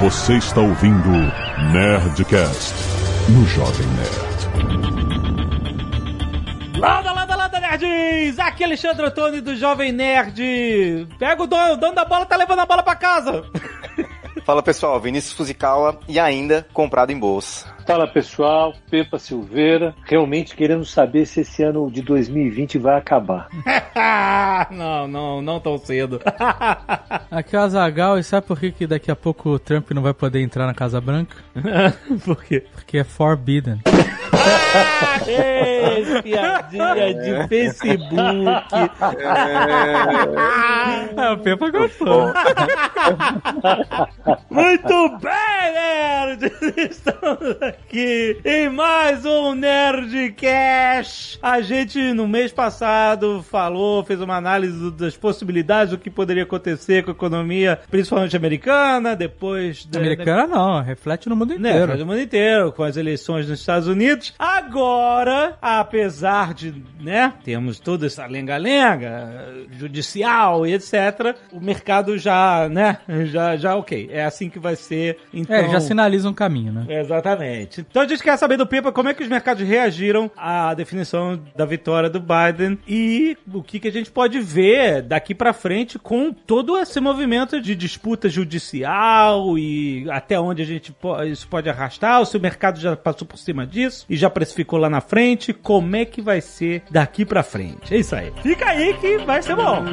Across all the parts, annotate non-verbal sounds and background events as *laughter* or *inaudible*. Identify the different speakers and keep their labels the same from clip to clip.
Speaker 1: Você está ouvindo Nerdcast no Jovem Nerd.
Speaker 2: Landa, landa, landa, nerds! Aqui é Alexandre Antônio do Jovem Nerd. Pega o dono, o dono da bola tá levando a bola pra casa.
Speaker 3: Fala pessoal, Vinícius Fuzikawa e ainda comprado em bolsa.
Speaker 4: Fala pessoal, Pepa Silveira, realmente querendo saber se esse ano de 2020 vai acabar. *laughs*
Speaker 2: não, não, não tão cedo. *laughs*
Speaker 5: Aqui é o Azagal, e sabe por que, que daqui a pouco o Trump não vai poder entrar na Casa Branca? *laughs*
Speaker 2: por quê?
Speaker 5: Porque é forbidden.
Speaker 2: Ei, piadinha de Facebook.
Speaker 5: É, o Pepa gostou.
Speaker 2: Muito bem, nerds! Estamos aqui em mais um Nerdcast. A gente, no mês passado, falou, fez uma análise das possibilidades do que poderia acontecer com a economia, principalmente americana, depois... Da,
Speaker 5: Americana não, reflete no mundo
Speaker 2: né,
Speaker 5: inteiro.
Speaker 2: reflete no mundo inteiro, com as eleições nos Estados Unidos. Agora, apesar de, né, temos toda essa lenga-lenga judicial e etc, o mercado já, né, já, já ok. É assim que vai ser, então...
Speaker 5: É, já sinaliza um caminho, né?
Speaker 2: Exatamente. Então a gente quer saber do Pepa como é que os mercados reagiram à definição da vitória do Biden e o que, que a gente pode ver daqui pra frente com todo esse movimento de disputa judicial e até onde a gente po- isso pode arrastar, ou se o mercado já passou por cima disso e já precificou lá na frente, como é que vai ser daqui pra frente. É isso aí. Fica aí que vai ser bom.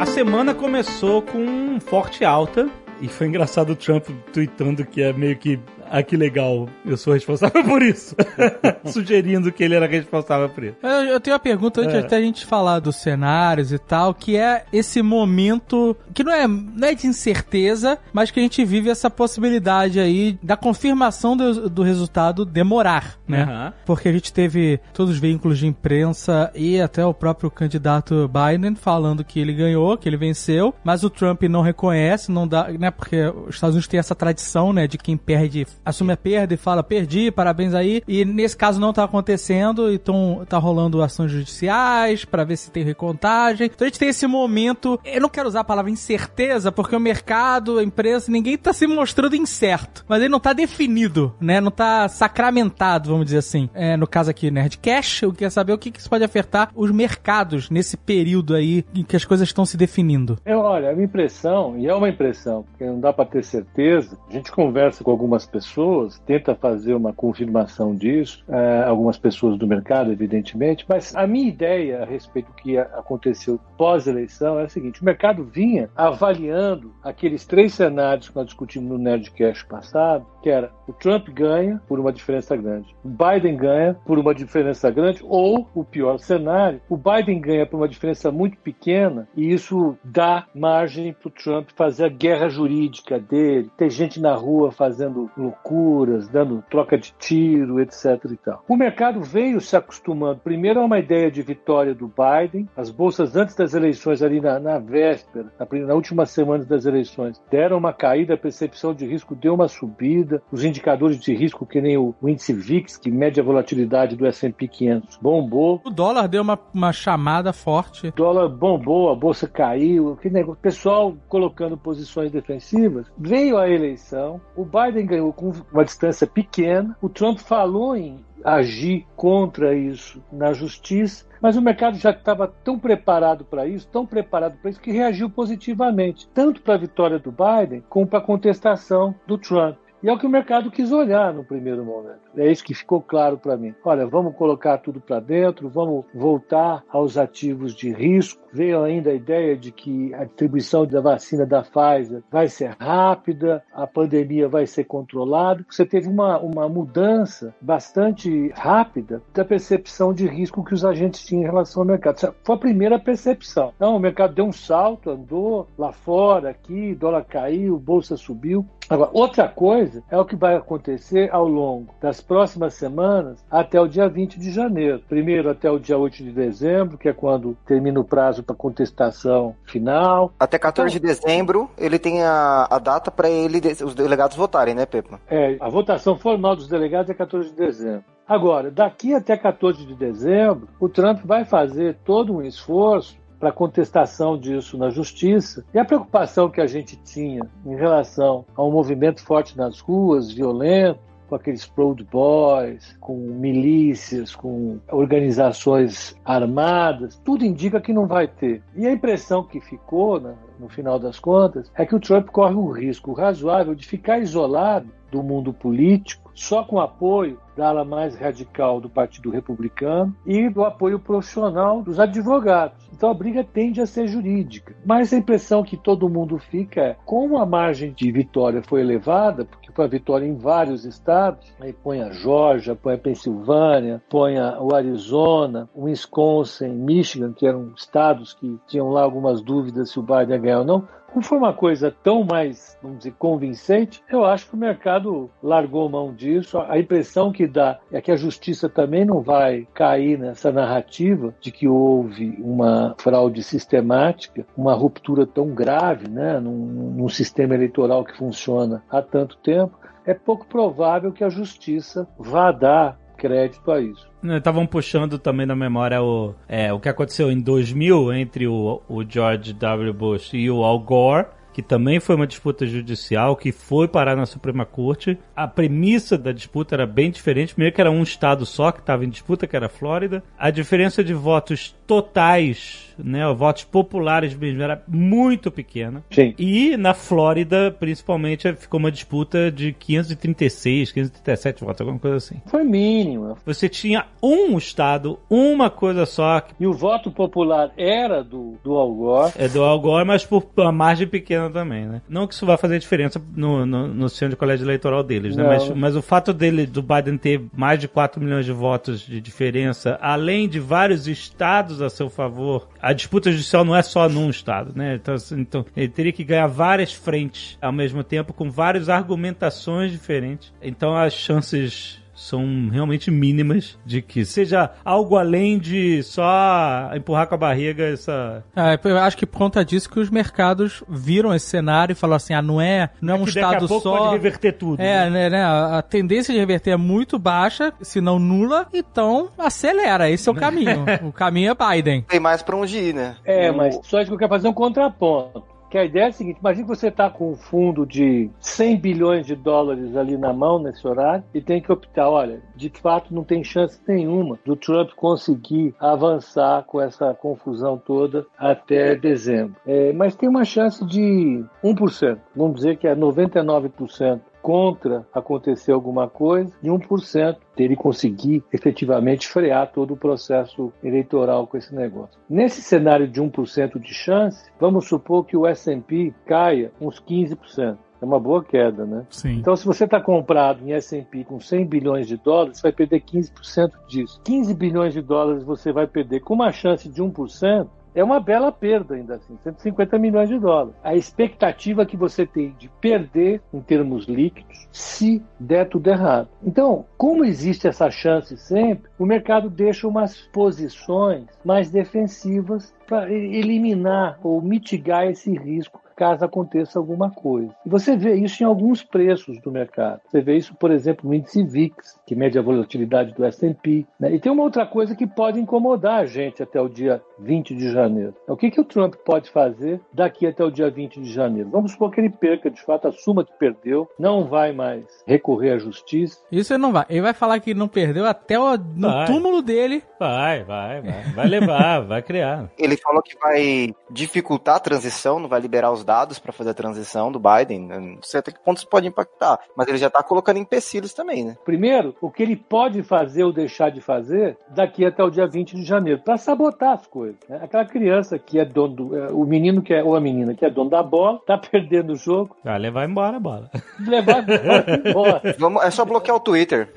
Speaker 2: A semana começou com um forte alta. E foi engraçado o Trump tweetando que é meio que. Ah, que legal, eu sou responsável *laughs* por isso. *laughs* Sugerindo que ele era responsável por isso.
Speaker 5: Eu, eu tenho uma pergunta antes
Speaker 2: É.
Speaker 5: até a gente falar dos cenários e tal, que é esse momento que não é, não é de incerteza, mas que a gente vive essa possibilidade aí da confirmação do, do resultado demorar, né?
Speaker 2: Aham.
Speaker 5: Porque a gente teve todos os veículos de imprensa e até o próprio candidato Biden falando que ele ganhou, que ele venceu, mas o Trump não reconhece, não dá, né? Porque os Estados Unidos têm essa tradição, né, de quem perde, assume a perda e fala, perdi, parabéns aí. E nesse caso não tá acontecendo, então tá rolando ações judiciais pra ver se tem recontagem. Então a gente tem esse momento, eu não quero usar a palavra incerteza, porque o mercado, a imprensa, ninguém tá se mostrando incerto, mas ele não tá definido, né? Não tá sacramentado, vamos dizer assim. É, no caso aqui, Nerdcash, eu queria saber o que, que isso pode afetar os mercados nesse período aí em que as coisas estão se definindo.
Speaker 4: Eu, olha, a minha impressão, e é uma impressão, porque não dá para ter certeza, a gente conversa com algumas pessoas, tenta fazer uma confirmação disso, eh, algumas pessoas do mercado, evidentemente, mas a minha ideia a respeito do que aconteceu pós-eleição é a seguinte: o mercado vinha avaliando aqueles três cenários que nós discutimos no Nerdcast passado, que era o Trump ganha por uma diferença grande, o Biden ganha por uma diferença grande, ou o pior cenário, o Biden ganha por uma diferença muito pequena e isso dá margem para o Trump fazer a guerra jurídica dele, ter gente na rua fazendo loucuras, dando troca de tiro, etc. E tal. O mercado veio se acostumando primeiro a uma ideia de vitória do Biden, as bolsas antes das eleições ali na, na véspera, na, na última semana das eleições, deram uma caída, a percepção de risco deu uma subida, os indicadores de risco, que nem o, o índice VIX, que mede a volatilidade do S&P 500, bombou,
Speaker 5: O dólar deu uma, uma chamada forte.
Speaker 4: o dólar bombou, a bolsa caiu, aquele negócio, o pessoal colocando posições defensivas. Veio a eleição, o Biden ganhou com uma distância pequena, o Trump falou em agir contra isso na justiça, mas o mercado já estava tão preparado para isso, tão preparado para isso, que reagiu positivamente, tanto para a vitória do Biden como para a contestação do Trump. E é o que o mercado quis olhar no primeiro momento. É isso que ficou claro para mim. Olha, vamos colocar tudo para dentro, vamos voltar aos ativos de risco. Veio ainda a ideia de que a distribuição da vacina da Pfizer vai ser rápida, a pandemia vai ser controlada. Você teve uma, uma mudança bastante rápida da percepção de risco que os agentes tinham em relação ao mercado. Essa Foi a primeira percepção. Não, o mercado deu um salto, andou lá fora, aqui, dólar caiu, bolsa subiu. Agora, outra coisa é o que vai acontecer ao longo das próximas semanas até o dia 20 de janeiro. Primeiro até o dia 8 de dezembro, que é quando termina o prazo para contestação final.
Speaker 3: Até 14 de dezembro, ele tem a, a data para ele os delegados votarem, né, Pepa?
Speaker 4: É, a votação formal dos delegados é 14 de dezembro. Agora, daqui até 14 de dezembro, o Trump vai fazer todo um esforço para contestação disso na justiça e a preocupação que a gente tinha em relação a um movimento forte nas ruas, violento, com aqueles Proud Boys, com milícias, com organizações armadas, tudo indica que não vai ter. E a impressão que ficou, né, no final das contas, é que o Trump corre o risco razoável de ficar isolado do mundo político só com apoio da ala mais radical do Partido Republicano e do apoio profissional dos advogados. Então a briga tende a ser jurídica. Mas a impressão que todo mundo fica é, como a margem de vitória foi elevada, porque foi a vitória em vários estados, aí põe a Georgia, põe a Pensilvânia, põe o Arizona, o Wisconsin, Michigan, que eram estados que tinham lá algumas dúvidas se o Biden ia ganhar ou não, como foi uma coisa tão mais, vamos dizer, convincente, eu acho que o mercado largou mão disso. A impressão que dá é que a justiça também não vai cair nessa narrativa de que houve uma fraude sistemática, uma ruptura tão grave né, num, num sistema eleitoral que funciona há tanto tempo. É pouco provável que a justiça vá dar crédito a isso.
Speaker 2: Estavam puxando também na memória o, é, o que aconteceu em 2000 entre o, o George W. Bush e o Al Gore que também foi uma disputa judicial, que foi parar na Suprema Corte. A premissa da disputa era bem diferente. Primeiro que era um estado só que estava em disputa, que era a Flórida. A diferença de votos totais, né, votos populares mesmo, era muito pequena.
Speaker 4: Sim.
Speaker 2: E na Flórida, principalmente, ficou uma disputa de 536, 537 votos, alguma coisa assim.
Speaker 4: Foi mínimo.
Speaker 2: Você tinha um estado, uma coisa só.
Speaker 4: E o voto popular era do, do Al Gore.
Speaker 2: É do Al Gore, mas por uma margem pequena também, né? Não que isso vá fazer diferença no, no, no sistema de colégio eleitoral deles, né? Mas, mas o fato dele, do Biden ter mais de 4 milhões de votos de diferença, além de vários estados a seu favor, a disputa judicial não é só num estado, né? Então, assim, então ele teria que ganhar várias frentes ao mesmo tempo, com várias argumentações diferentes. Então as chances são realmente mínimas de que seja algo além de só empurrar com a barriga essa.
Speaker 5: É, eu acho que por conta disso que os mercados viram esse cenário e falaram assim: ah, não é, não é, é um estado daqui a pouco só.
Speaker 2: pode reverter tudo.
Speaker 5: É, né, né, a tendência de reverter é muito baixa, se não nula, então acelera. Esse é o *laughs* caminho. o caminho é Biden.
Speaker 3: Tem mais pra onde ir, né?
Speaker 4: É, mas só que eu quero fazer um contraponto. Que a ideia é a seguinte: imagine que você está com um fundo de 100 bilhões de dólares ali na mão nesse horário e tem que optar. Olha, de fato não tem chance nenhuma do Trump conseguir avançar com essa confusão toda até dezembro. É, mas tem uma chance de 1%. Vamos dizer que é 99% contra acontecer alguma coisa e 1% dele conseguir efetivamente frear todo o processo eleitoral com esse negócio. Nesse cenário de 1% de chance, vamos supor que o S&P caia uns 15%. É uma boa queda, né?
Speaker 5: Sim.
Speaker 4: Então, se você está comprado em S&P com 100 bilhões de dólares, você vai perder 15% disso. 15 bilhões de dólares você vai perder com uma chance de 1%, é uma bela perda ainda assim, 150 milhões de dólares. A expectativa que você tem de perder em termos líquidos se der tudo errado. Então, como existe essa chance sempre, o mercado deixa umas posições mais defensivas para eliminar ou mitigar esse risco caso aconteça alguma coisa. E você vê isso em alguns preços do mercado. Você vê isso, por exemplo, no índice VIX, que mede a volatilidade do S&P. Né? E tem uma outra coisa que pode incomodar a gente até o dia 20 de janeiro. É o que, que o Trump pode fazer daqui até o dia 20 de janeiro? Vamos supor que ele perca, de fato, assuma que perdeu, não vai mais recorrer à justiça.
Speaker 5: Isso ele não vai. Ele vai falar que não perdeu até o, no
Speaker 2: Vai.
Speaker 5: túmulo dele.
Speaker 2: Vai, vai, vai. Vai levar, *laughs* vai criar.
Speaker 3: Ele falou que vai dificultar a transição, não vai liberar os dados para fazer a transição do Biden. Não sei até que ponto isso pode impactar, mas ele já tá colocando empecilhos também, né?
Speaker 4: Primeiro, o que ele pode fazer ou deixar de fazer daqui até o dia 20 de janeiro, para sabotar as coisas. né? Aquela criança que é dono do. é, o menino que é, ou a menina que é dono da bola, tá *laughs* perdendo o jogo,
Speaker 2: Vai levar embora a bola.
Speaker 4: levar a bola *laughs* embora.
Speaker 3: Vamos, é só bloquear o Twitter.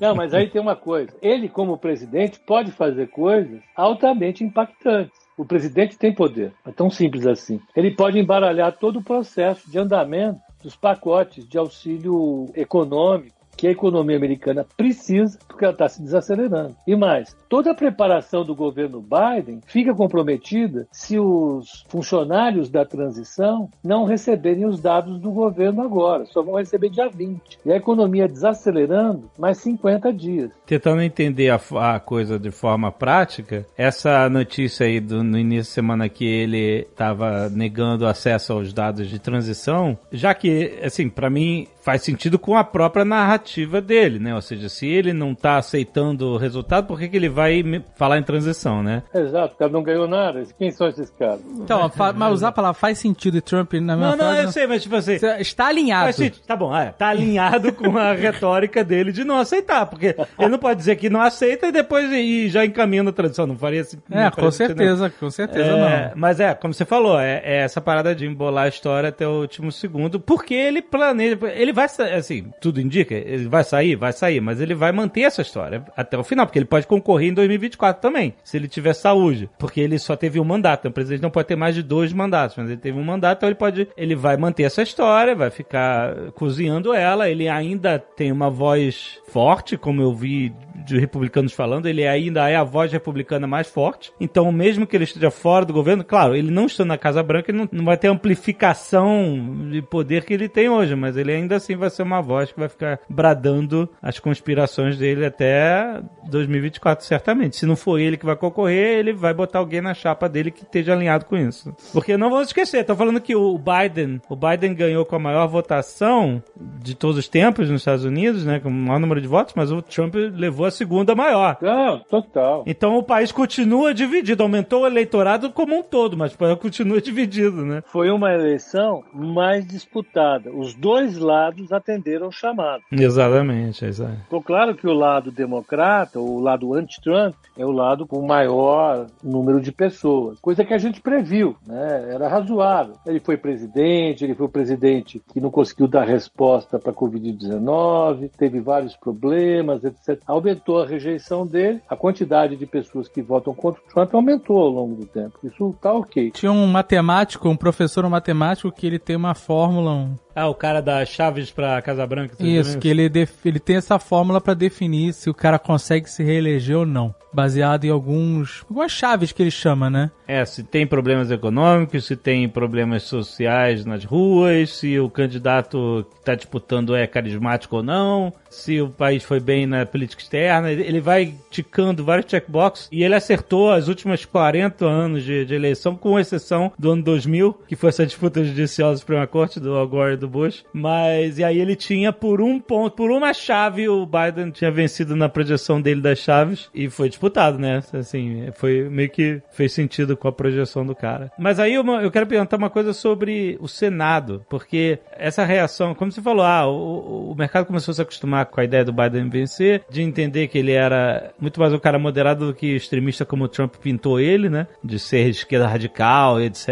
Speaker 4: Não, mas aí tem uma coisa. Ele, como presidente, pode fazer coisas altamente impactantes. O presidente tem poder. É tão simples assim. Ele pode embaralhar todo o processo de andamento dos pacotes de auxílio econômico que a economia americana precisa, porque ela está se desacelerando. E mais, toda a preparação do governo Biden fica comprometida se os funcionários da transição não receberem os dados do governo agora, só vão receber dia 20. E a economia desacelerando mais 50 dias.
Speaker 2: Tentando entender a, a coisa de forma prática, essa notícia aí do, no início da semana que ele estava negando acesso aos dados de transição, já que, assim, para mim faz sentido com a própria narrativa dele, né? Ou seja, se ele não tá aceitando o resultado, por que, que ele vai falar em transição, né?
Speaker 4: Exato, o cara não ganhou nada. Quem são esses caras?
Speaker 5: Então, mas usar a palavra faz sentido e Trump na minha
Speaker 2: Não, não, eu sei, mas tipo assim.
Speaker 5: Está alinhado.
Speaker 2: Mas, tá bom, é, tá alinhado *laughs* com a retórica dele de não aceitar, porque ele não pode dizer que não aceita e depois e já encaminha na transição. Não faria assim.
Speaker 5: É, com certeza, não. com certeza
Speaker 2: é,
Speaker 5: não.
Speaker 2: Mas é, como você falou, é, é, essa parada de embolar a história até o último segundo, porque ele planeja. Ele vai, assim, tudo indica, ele vai sair, vai sair, mas ele vai manter essa história até o final, porque ele pode concorrer em 2024 também, se ele tiver saúde, porque ele só teve um mandato, o presidente não pode ter mais de dois mandatos, mas ele teve um mandato, então ele pode, ele vai manter essa história, vai ficar cozinhando ela, ele ainda tem uma voz forte, como eu vi de republicanos falando, ele ainda é a voz republicana mais forte. Então, mesmo que ele esteja fora do governo, claro, ele não está na Casa Branca, ele não, não vai ter amplificação de poder que ele tem hoje, mas ele ainda assim vai ser uma voz que vai ficar bradando as conspirações dele até 2024, certamente. Se não for ele que vai concorrer, ele vai botar alguém na chapa dele que esteja alinhado com isso. Porque não vamos esquecer, tô falando que o Biden, o Biden ganhou com a maior votação de todos os tempos nos Estados Unidos, né, com o maior número de votos, mas o Trump levou a segunda maior.
Speaker 4: Não, total.
Speaker 2: Então o país continua dividido, aumentou o eleitorado como um todo, mas o país continua *laughs* dividido, né?
Speaker 4: Foi uma eleição mais disputada. Os dois lados atenderam o chamado.
Speaker 2: Exatamente, é
Speaker 4: Ficou claro que o lado democrata, o lado anti-Trump, é o lado com maior número de pessoas. Coisa que a gente previu, né? Era razoável. Ele foi presidente, ele foi o presidente que não conseguiu dar resposta para a Covid-19, teve vários problemas, etc. Aumentou a rejeição dele, a quantidade de pessoas que votam contra o Trump aumentou ao longo do tempo. Isso tá ok.
Speaker 5: Tinha um matemático, um professor um matemático que ele tem uma fórmula, um
Speaker 2: ah, o cara das chaves pra Casa Branca.
Speaker 5: Isso, que ele, ele tem essa fórmula para definir se o cara consegue se reeleger ou não. Baseado em alguns. algumas chaves que ele chama, né?
Speaker 2: É, se tem problemas econômicos, se tem problemas sociais nas ruas, se o candidato que está disputando é carismático ou não, se o país foi bem na política externa. Ele vai ticando vários checkboxes e ele acertou as últimas 40 anos de, de eleição, com exceção do ano 2000, que foi essa disputa judicial da Suprema Corte, do Al Gore do Bush. Mas, e aí ele tinha por um ponto, por uma chave, o Biden tinha vencido na projeção dele das chaves e foi disputado, né? Assim, foi meio que fez sentido com a projeção do cara. Mas aí eu, eu quero perguntar uma coisa sobre o Senado, porque essa reação, como você falou, ah, o, o mercado começou a se acostumar com a ideia do Biden vencer, de entender que ele era muito mais um cara moderado do que extremista como o Trump pintou ele, né? De ser esquerda radical, etc.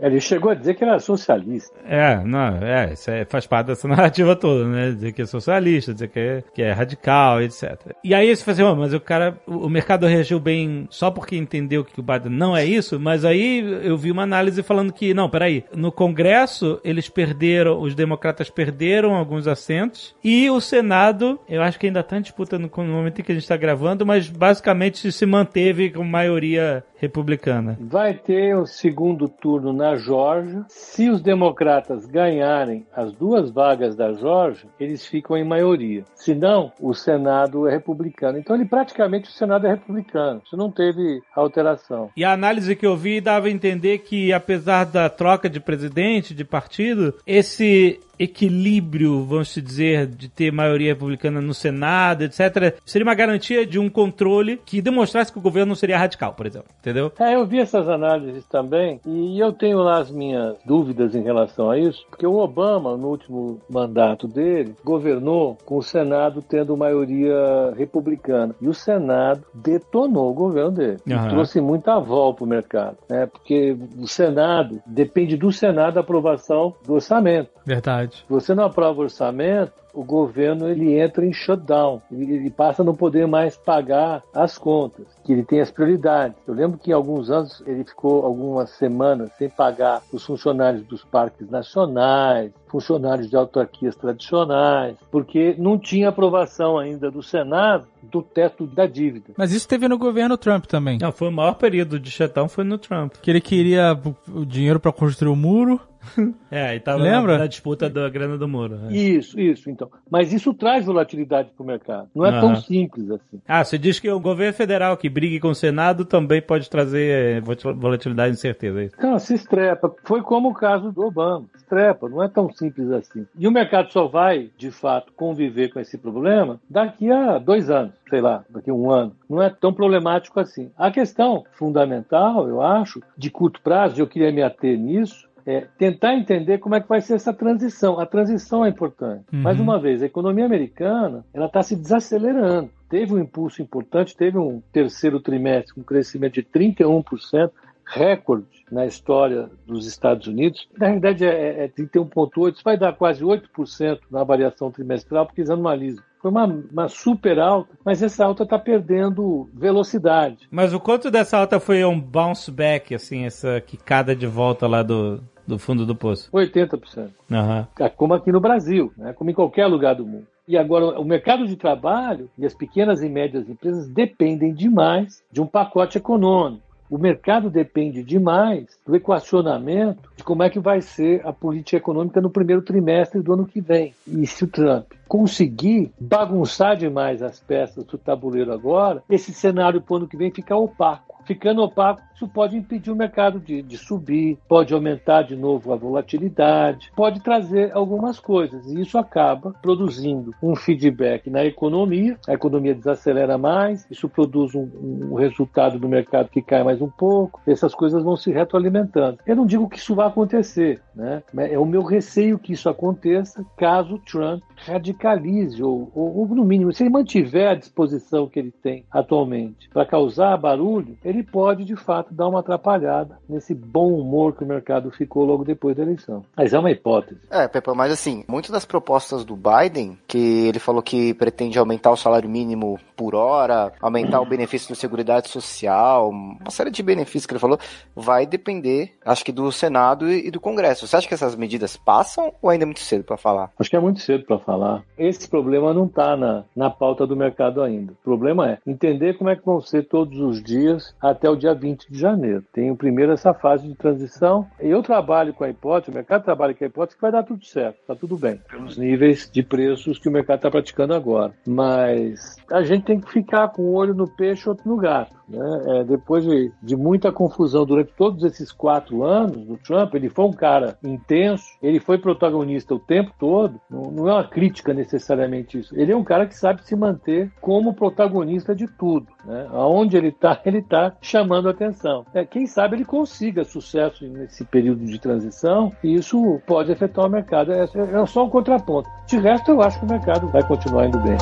Speaker 4: Ele chegou a dizer que era socialista.
Speaker 2: É, não, é, isso é, faz parte dessa *laughs* narrativa toda, né? Dizer que é socialista, dizer que é, que é radical, etc. E aí você fala assim, mas o cara, o mercado reagiu bem só porque entendeu que o Biden não é isso, mas aí eu vi uma análise falando que, não, peraí, no Congresso eles perderam, os democratas perderam alguns assentos e o Senado, eu acho que ainda está em disputa no, no momento em que a gente está gravando, mas basicamente se manteve com maioria republicana.
Speaker 4: Vai ter o segundo turno na Georgia. Se os democratas ganharem as duas vagas da Georgia, eles ficam em maioria. Se não, o Senado é republicano. Então, ele praticamente o Senado é republicano. Isso não teve alteração.
Speaker 2: E a análise que eu vi dava a entender que, apesar da troca de presidente, de partido, esse equilíbrio, vamos dizer, de ter maioria republicana no Senado, etc., seria uma garantia de um controle que demonstrasse que o governo não seria radical, por exemplo. Entendeu?
Speaker 4: É, eu vi essas análises também e eu tenho lá as minhas dúvidas em relação a isso, porque o Obama, no último mandato dele, governou com o Senado tendo maioria republicana. E o Senado detonou o governo dele. Uhum. Trouxe muita avó para o mercado. Né? Porque o Senado depende do Senado a aprovação do orçamento.
Speaker 5: Verdade.
Speaker 2: Verdade.
Speaker 4: Se você não aprova o orçamento, o governo ele entra em shutdown, ele, ele passa a não poder mais pagar as contas, que ele tem as prioridades. Eu lembro que em alguns anos ele ficou algumas semanas sem pagar os funcionários dos parques nacionais, funcionários de autarquias tradicionais, porque não tinha aprovação ainda do Senado do teto da dívida.
Speaker 5: Mas isso teve no governo Trump também.
Speaker 2: Não, foi o maior período de shutdown foi no Trump.
Speaker 5: Que ele queria o dinheiro para construir o muro. *laughs*
Speaker 2: É, e tava
Speaker 5: Lembra?
Speaker 2: Na, na disputa da grana do muro. é.
Speaker 4: Isso, isso, então. Mas isso traz volatilidade para o mercado. Não é tão
Speaker 2: Aham.
Speaker 4: simples assim.
Speaker 2: Ah, você diz que o governo federal que brigue com o Senado também pode trazer é, volatilidade e incerteza. é?
Speaker 4: Não, se estrepa. Foi como o caso do Obama. Estrepa, não é tão simples assim. E o mercado só vai, de fato, conviver com esse problema daqui a dois anos, sei lá, daqui a um ano. Não é tão problemático assim. A questão fundamental, eu acho, de curto prazo, e eu queria me ater nisso, é tentar entender como é que vai ser essa transição. A transição é importante.
Speaker 5: Uhum.
Speaker 4: Mais uma vez, a economia americana ela está se desacelerando. Teve um impulso importante, teve um terceiro trimestre com um crescimento de 31%, recorde na história dos Estados Unidos. Na realidade é, é 31,8%, isso vai dar quase 8% na variação trimestral, porque eles anualizam. Foi uma, uma super alta, mas essa alta está perdendo velocidade.
Speaker 2: Mas o quanto dessa alta foi um bounce back, assim, essa quicada de volta lá do, do fundo do poço?
Speaker 4: 80%.
Speaker 2: Aham.
Speaker 4: como aqui no Brasil, né? como em qualquer lugar do mundo. E agora, o mercado de trabalho e as pequenas e médias empresas dependem demais de um pacote econômico. O mercado depende demais do equacionamento de como é que vai ser a política econômica no primeiro trimestre do ano que vem. E se o Trump conseguir bagunçar demais as peças do tabuleiro agora, esse cenário para o ano que vem fica opaco. Ficando opaco, isso pode impedir o mercado de, de subir, pode aumentar de novo a volatilidade, pode trazer algumas coisas. E isso acaba produzindo um feedback na economia, a economia desacelera mais, isso produz um, um resultado do mercado que cai mais um pouco, essas coisas vão se retroalimentando. Eu não digo que isso vai acontecer, né? é o meu receio que isso aconteça caso Trump radicalize, ou, ou, ou no mínimo, se ele mantiver a disposição que ele tem atualmente para causar barulho, ele pode de fato dar uma atrapalhada nesse bom humor que o mercado ficou logo depois da eleição. Mas é uma hipótese.
Speaker 3: É, Pepa, mas assim, muitas das propostas do Biden, que ele falou que pretende aumentar o salário mínimo por hora, aumentar o benefício da Seguridade Social, uma série de benefícios que ele falou, vai depender, acho que do Senado e do Congresso. Você acha que essas medidas passam ou ainda é muito cedo para falar?
Speaker 4: Acho que é muito cedo para falar. Esse problema não está na, na pauta do mercado ainda. O problema é entender como é que vão ser todos os dias até o dia 20 de janeiro. Tem primeiro essa fase de transição. Eu trabalho com a hipótese, o mercado trabalha com a hipótese que vai dar tudo certo, está tudo bem, pelos níveis de preços que o mercado está praticando agora. Mas a gente tem que ficar com o olho no peixe e outro no gato. Né? É, depois de, de muita confusão durante todos esses quatro anos do Trump, ele foi um cara intenso, ele foi protagonista o tempo todo. Não, não é uma crítica necessariamente isso. Ele é um cara que sabe se manter como protagonista de tudo. Né? Aonde ele está, *laughs* ele está chamando a atenção. É, quem sabe ele consiga sucesso nesse período de transição e isso pode afetar o mercado. É, é só um contraponto. De resto, eu acho que o mercado vai continuar indo bem.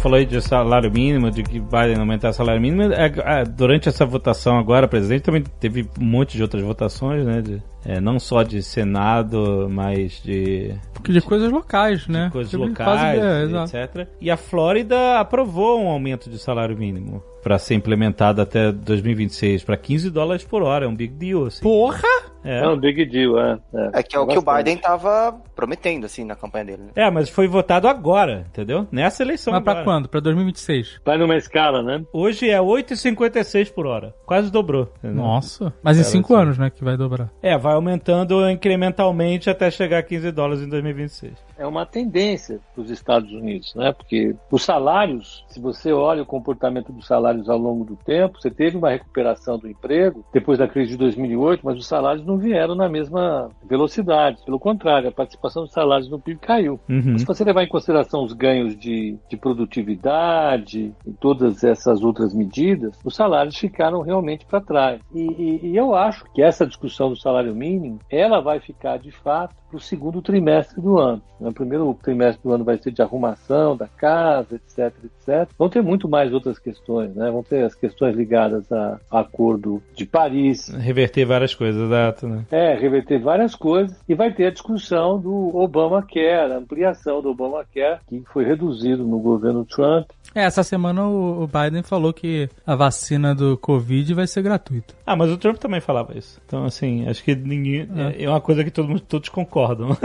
Speaker 2: Falou aí de salário mínimo, de que vai aumentar o salário mínimo. É, é, durante essa votação agora, presidente, também teve um monte de outras votações, né? De, é, não só de Senado, mas de
Speaker 5: De coisas locais, né?
Speaker 2: coisas
Speaker 5: Tipo,
Speaker 2: locais,
Speaker 5: quase- é, exato.
Speaker 2: etc. E a Flórida aprovou um aumento de salário mínimo para ser implementado até 2026 para 15 dólares por hora. É um big deal, assim.
Speaker 5: Porra!
Speaker 2: É.
Speaker 4: É um big deal, é.
Speaker 3: É que é o que o
Speaker 4: bastante.
Speaker 3: Biden tava prometendo, assim, na campanha dele. né?
Speaker 2: É, mas foi votado agora, entendeu? Nessa eleição
Speaker 5: Mas pra
Speaker 2: agora.
Speaker 5: quando? Pra 2026?
Speaker 4: Vai numa escala, né?
Speaker 2: Hoje é 8,56 por hora. Quase dobrou. entendeu?
Speaker 5: Nossa. Mas em
Speaker 2: Cara,
Speaker 5: cinco
Speaker 2: assim.
Speaker 5: anos, né, que vai dobrar.
Speaker 2: É, vai aumentando incrementalmente até chegar a 15 dólares em 2026.
Speaker 4: É uma tendência para os Estados Unidos, né? Porque os salários, se você olha o comportamento dos salários ao longo do tempo, você teve uma recuperação do emprego depois da crise de 2008, mas os salários não vieram na mesma velocidade. Pelo contrário, a participação dos salários no PIB caiu.
Speaker 2: Uhum.
Speaker 4: Se você levar em consideração os ganhos de, de produtividade e todas essas outras medidas, os salários ficaram realmente para trás. E, e- e eu acho que essa discussão do salário mínimo, ela vai ficar de fato para o segundo trimestre do ano. né? Né? O primeiro trimestre do ano vai ser de arrumação da casa, etc, etc. Vão ter muito mais outras questões, né? Vão ter as questões ligadas a, a acordo de Paris.
Speaker 2: Reverter várias coisas, exato, né?
Speaker 4: É, reverter várias coisas. E vai ter a discussão do Obamacare, a ampliação do Obamacare, que foi reduzido no governo Trump.
Speaker 5: É, essa semana o Biden falou que a vacina do Covid vai ser gratuita.
Speaker 2: Ah, mas o Trump também falava isso. Então, assim, acho que ninguém. É, é uma coisa que todo mundo, todos concordam.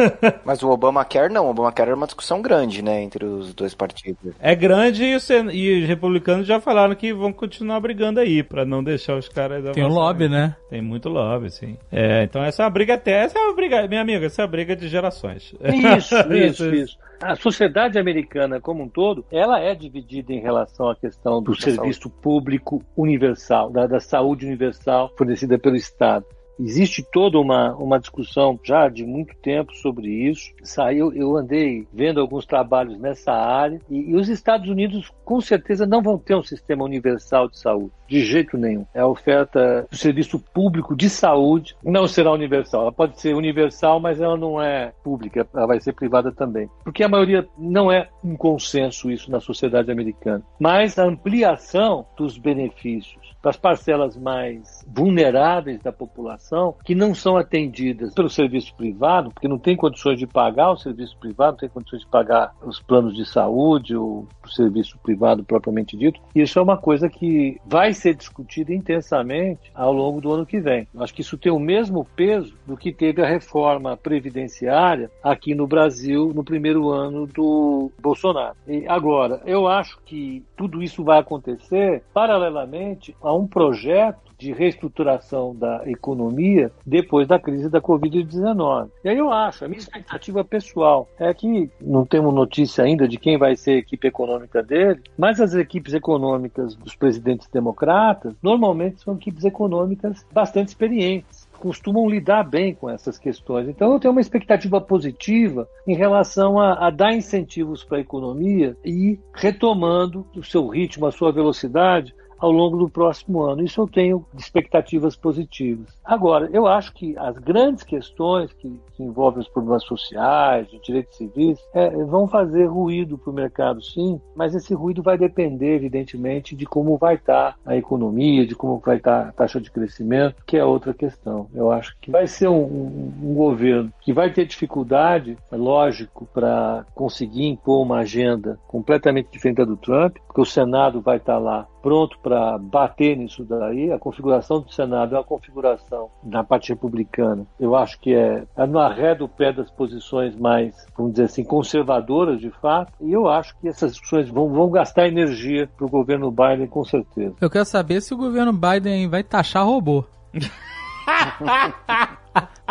Speaker 3: mas o Obamacare não. O Obamacare era uma discussão grande, né, entre os dois partidos.
Speaker 2: É grande e, o, e os republicanos já falaram que vão continuar brigando aí, pra não deixar os caras.
Speaker 5: Tem um lobby, né?
Speaker 2: Tem muito lobby, sim. É, então essa é uma briga até. Essa é uma briga, minha amiga, essa é uma briga de gerações.
Speaker 4: Isso, *laughs* isso, isso. A sociedade americana como um todo, ela é dividida em relação à questão do serviço saúde. público universal, da, da saúde universal fornecida pelo Estado. Existe toda uma, uma discussão já de muito tempo sobre isso. Saiu, eu andei vendo alguns trabalhos nessa área e, e, os Estados Unidos com certeza não vão ter um sistema universal de saúde, de jeito nenhum. É a oferta do serviço público de saúde não será universal. Ela pode ser universal, mas ela não é pública, ela vai ser privada também. Porque a maioria não é um consenso isso na sociedade americana. Mas a ampliação dos benefícios para as parcelas mais vulneráveis da população, que não são atendidas pelo serviço privado, porque não tem condições de pagar o serviço privado, não tem condições de pagar os planos de saúde ou o serviço privado propriamente dito. Isso é uma coisa que vai ser discutida intensamente ao longo do ano que vem. Acho que isso tem o mesmo peso do que teve a reforma previdenciária aqui no Brasil no primeiro ano do Bolsonaro. E agora, eu acho que tudo isso vai acontecer paralelamente a um projeto de reestruturação da economia depois da crise da Covid-19. E aí eu acho, a minha expectativa pessoal é que não temos notícia ainda de quem vai ser a equipe econômica dele, mas as equipes econômicas dos presidentes democratas normalmente são equipes econômicas bastante experientes costumam lidar bem com essas questões. Então eu tenho uma expectativa positiva em relação a, a dar incentivos para a economia e retomando o seu ritmo, a sua velocidade, ao longo do próximo ano. Isso eu tenho expectativas positivas. Agora, eu acho que as grandes questões que, que envolvem os problemas sociais, os direitos civis, é, vão fazer ruído para o mercado, sim, mas esse ruído vai depender, evidentemente, de como vai estar a economia, de como vai estar a taxa de crescimento, que é outra questão. Eu acho que vai ser um, um, um governo que vai ter dificuldade, é lógico, para conseguir impor uma agenda completamente diferente da do Trump, porque o Senado vai estar lá pronto para bater nisso daí. A configuração do Senado é uma configuração na parte republicana. Eu acho que é, é no arré do pé das posições mais, vamos dizer assim, conservadoras de fato. E eu acho que essas discussões vão, vão gastar energia para o governo Biden, com certeza.
Speaker 5: Eu quero saber se o governo Biden vai taxar robô. *laughs*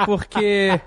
Speaker 5: Porque.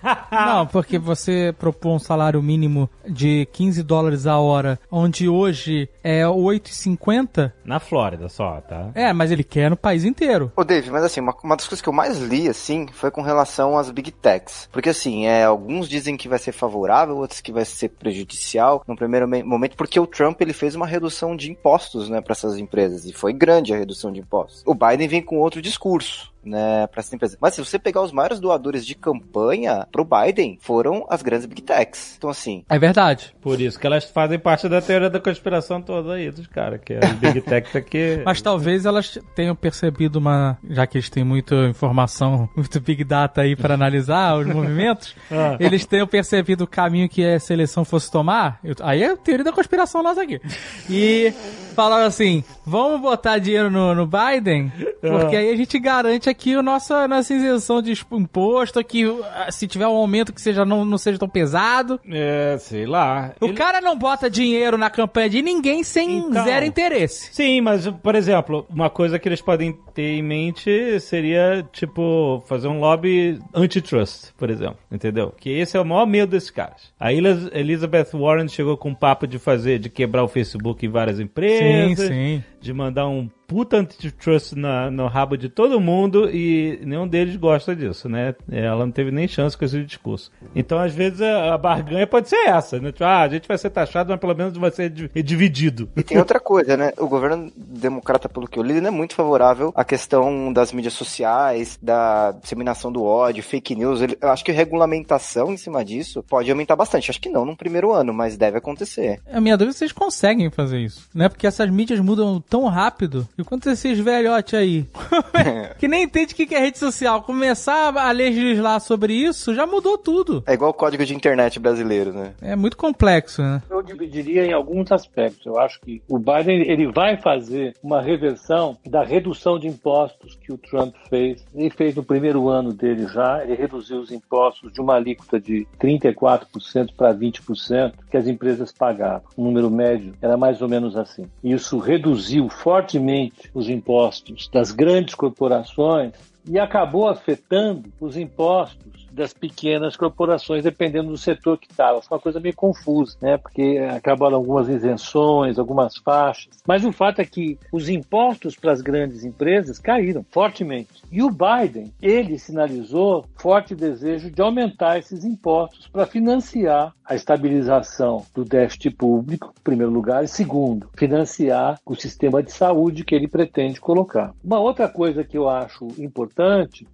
Speaker 5: *laughs* Não, porque você propõe um salário mínimo de 15 dólares a hora, onde hoje é 8,50.
Speaker 2: Na Flórida só, tá?
Speaker 5: É, mas ele quer no país inteiro.
Speaker 3: Ô, Dave, mas assim, uma, uma das coisas que eu mais li, assim, foi com relação às Big Techs. Porque, assim, é, alguns dizem que vai ser favorável, outros que vai ser prejudicial no primeiro momento, porque o Trump ele fez uma redução de impostos, né, para essas empresas. E foi grande a redução de impostos. O Biden vem com outro discurso né, para essa empresa. Mas se você pegar os maiores doadores de campanha pro Biden, foram as grandes Big Techs. Então, assim.
Speaker 5: É verdade.
Speaker 2: Por isso que elas fazem parte da teoria da conspiração toda aí dos caras, que é as Big Techs aqui. *laughs*
Speaker 5: Mas talvez elas tenham percebido uma. Já que eles têm muita informação, *laughs* muito Big Data aí para analisar os movimentos, *laughs* ah. eles tenham percebido o caminho que a seleção fosse tomar. Aí é a teoria da conspiração nossa aqui. E falaram assim: vamos botar dinheiro no, no Biden, porque ah. aí a gente garante aqui a nossa, nossa isenção de imposto, que ah, se tiver um aumento que seja, não, não seja tão pesado.
Speaker 2: É, sei lá.
Speaker 5: O Ele... cara não bota dinheiro na campanha de ninguém sem então, zero interesse.
Speaker 2: Sim, mas, por exemplo, uma coisa que eles podem ter em mente seria, tipo, fazer um lobby antitrust, por exemplo, entendeu? Que esse é o maior medo desses caras. A Elizabeth Warren chegou com um papo de fazer, de quebrar o Facebook em várias empresas. Sim, sim. De mandar um puta antitrust na, no rabo de todo mundo e nenhum deles gosta disso, né? Ela não teve nem chance com esse discurso. Então, às vezes, a, a barganha pode ser essa, né? Tipo, ah, a gente vai ser taxado, mas pelo menos vai ser dividido.
Speaker 3: E tem outra coisa, né? O governo democrata, pelo que eu li, não é muito favorável à questão das mídias sociais, da disseminação do ódio, fake news. Ele, eu acho que regulamentação em cima disso pode aumentar bastante. Acho que não no primeiro ano, mas deve acontecer.
Speaker 5: A minha dúvida é se vocês conseguem fazer isso, né? Porque essas mídias mudam tão rápido. E quanto esses velhotes aí, *laughs* que nem entende o que é rede social, começar a legislar sobre isso, já mudou tudo.
Speaker 3: É igual o código de internet brasileiro, né?
Speaker 5: É muito complexo, né?
Speaker 4: Eu dividiria em alguns aspectos. Eu acho que o Biden ele vai fazer uma reversão da redução de impostos que o Trump fez. Ele fez no primeiro ano dele já, ele reduziu os impostos de uma alíquota de 34% para 20% que as empresas pagavam. O número médio era mais ou menos assim. Isso reduziu fortemente os impostos das grandes corporações e acabou afetando os impostos das pequenas corporações, dependendo do setor que estava. Foi uma coisa meio confusa, né? Porque acabaram algumas isenções, algumas faixas. Mas o fato é que os impostos para as grandes empresas caíram fortemente. E o Biden, ele sinalizou forte desejo de aumentar esses impostos para financiar a estabilização do déficit público, em primeiro lugar, e segundo, financiar o sistema de saúde que ele pretende colocar. Uma outra coisa que eu acho importante,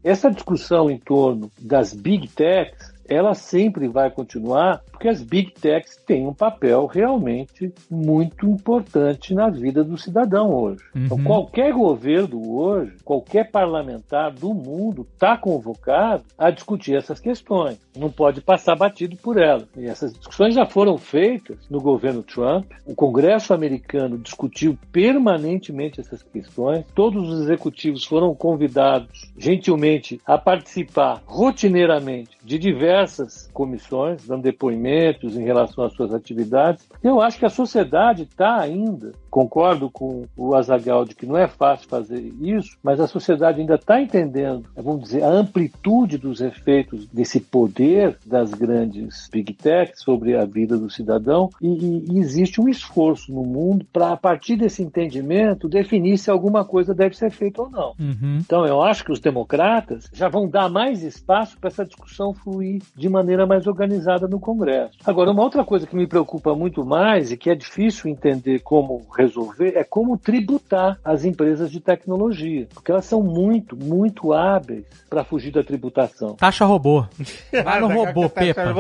Speaker 4: essa discussão em torno das big techs, ela sempre vai continuar, porque as big techs têm um papel realmente muito importante na vida do cidadão hoje. Então, uhum. Então, qualquer governo hoje, qualquer parlamentar do mundo está convocado a discutir essas questões. Não pode passar batido por elas. E essas discussões já foram feitas no governo Trump. O Congresso americano discutiu permanentemente essas questões. Todos os executivos foram convidados, gentilmente, a participar rotineiramente de diversas comissões, dando depoimentos em relação às suas atividades. Eu acho que a sociedade está ainda, concordo com o Azaghal de que não é fácil fazer isso, mas a sociedade ainda está entendendo, vamos dizer, a amplitude dos efeitos desse poder das grandes big techs sobre a vida do cidadão e, e existe um esforço no mundo para, a partir desse entendimento, definir se alguma coisa deve ser feita ou não. Uhum. Então, eu acho que os democratas já vão dar mais espaço para essa discussão fluir de maneira mais organizada no Congresso. Agora, uma outra coisa que me preocupa muito mais e que é difícil entender como resolver é como tributar as empresas de tecnologia, porque elas são muito, muito hábeis para fugir da tributação.
Speaker 5: Taxa robô. *laughs* Vai no robô, Pepa.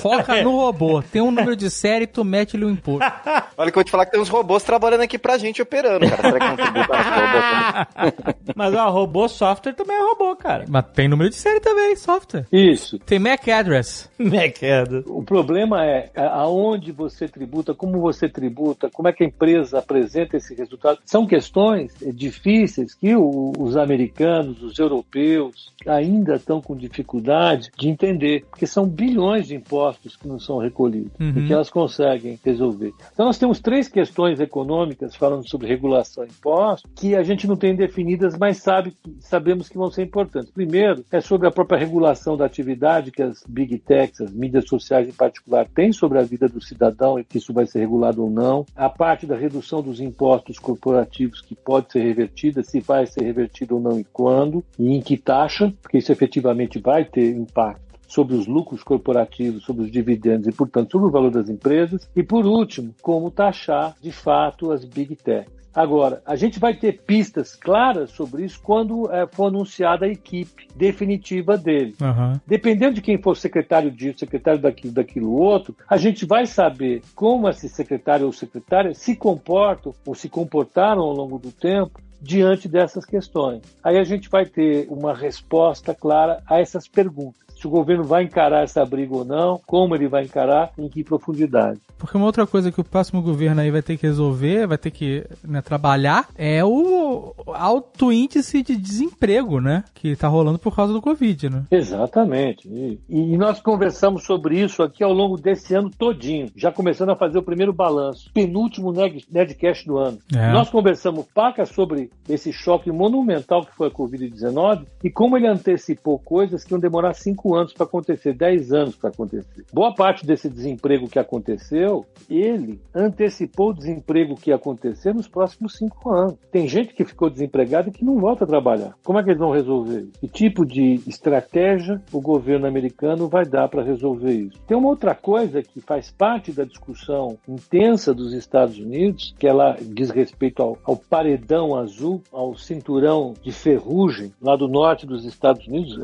Speaker 5: Foca no *laughs* robô. Tem um número de série, tu mete-lhe o um imposto. *laughs*
Speaker 3: Olha que eu vou te falar que tem uns robôs trabalhando aqui pra gente operando, cara. Será que não tributar
Speaker 2: robô Mas o robô software também é robô, cara.
Speaker 5: Mas tem número de série também, software.
Speaker 4: Isso.
Speaker 5: Tem MAC address. *laughs*
Speaker 2: MAC address.
Speaker 4: O problema é aonde você tributa, como você tributa, como é que a empresa apresenta esse resultado. São questões difíceis que os americanos, os europeus, ainda estão com dificuldade de entender, porque são bilhões de impostos que não são recolhidos uhum. e que elas conseguem resolver. Então nós temos três questões econômicas falando sobre regulação e impostos que a gente não tem definidas, mas sabe, sabemos que vão ser importantes. Primeiro é sobre a própria regulação da atividade que as big techs, as mídias sociais em particular, têm sobre a vida do cidadão e que isso vai ser regulado ou não. A parte da redução dos impostos corporativos que pode ser revertida, se vai ser revertida ou não e quando, e em que taxa, porque isso efetivamente vai ter impacto sobre os lucros corporativos, sobre os dividendos e, portanto, sobre o valor das empresas. E, por último, como taxar de fato as big techs. Agora, a gente vai ter pistas claras sobre isso quando é, for anunciada a equipe definitiva dele. Uhum. Dependendo de quem for secretário disso, secretário daquilo, daquilo outro, a gente vai saber como esse secretário ou secretária se comportam ou se comportaram ao longo do tempo diante dessas questões. Aí a gente vai ter uma resposta clara a essas perguntas se o governo vai encarar essa briga ou não, como ele vai encarar, em que profundidade.
Speaker 5: Porque uma outra coisa que o próximo governo aí vai ter que resolver, vai ter que né, trabalhar, é o alto índice de desemprego, né? Que está rolando por causa do Covid, né?
Speaker 4: Exatamente. E, e, nós conversamos sobre isso aqui ao longo desse ano todinho, já começando a fazer o primeiro balanço, penúltimo Nedcast do ano. É. Nós conversamos paca sobre esse choque monumental que foi a Covid-19 e como ele antecipou coisas que iam demorar cinco 5 anos para acontecer, 10 anos para acontecer. Boa parte desse desemprego que aconteceu, ele antecipou o desemprego que ia acontecer nos próximos 5 anos. Tem gente que ficou desempregada e que não volta a trabalhar. Como é que eles vão resolver isso? Que tipo de estratégia o governo americano vai dar para resolver isso? Tem uma outra coisa que faz parte da discussão intensa dos Estados Unidos, que ela diz respeito ao, ao paredão azul, ao cinturão de ferrugem lá do norte dos Estados Unidos,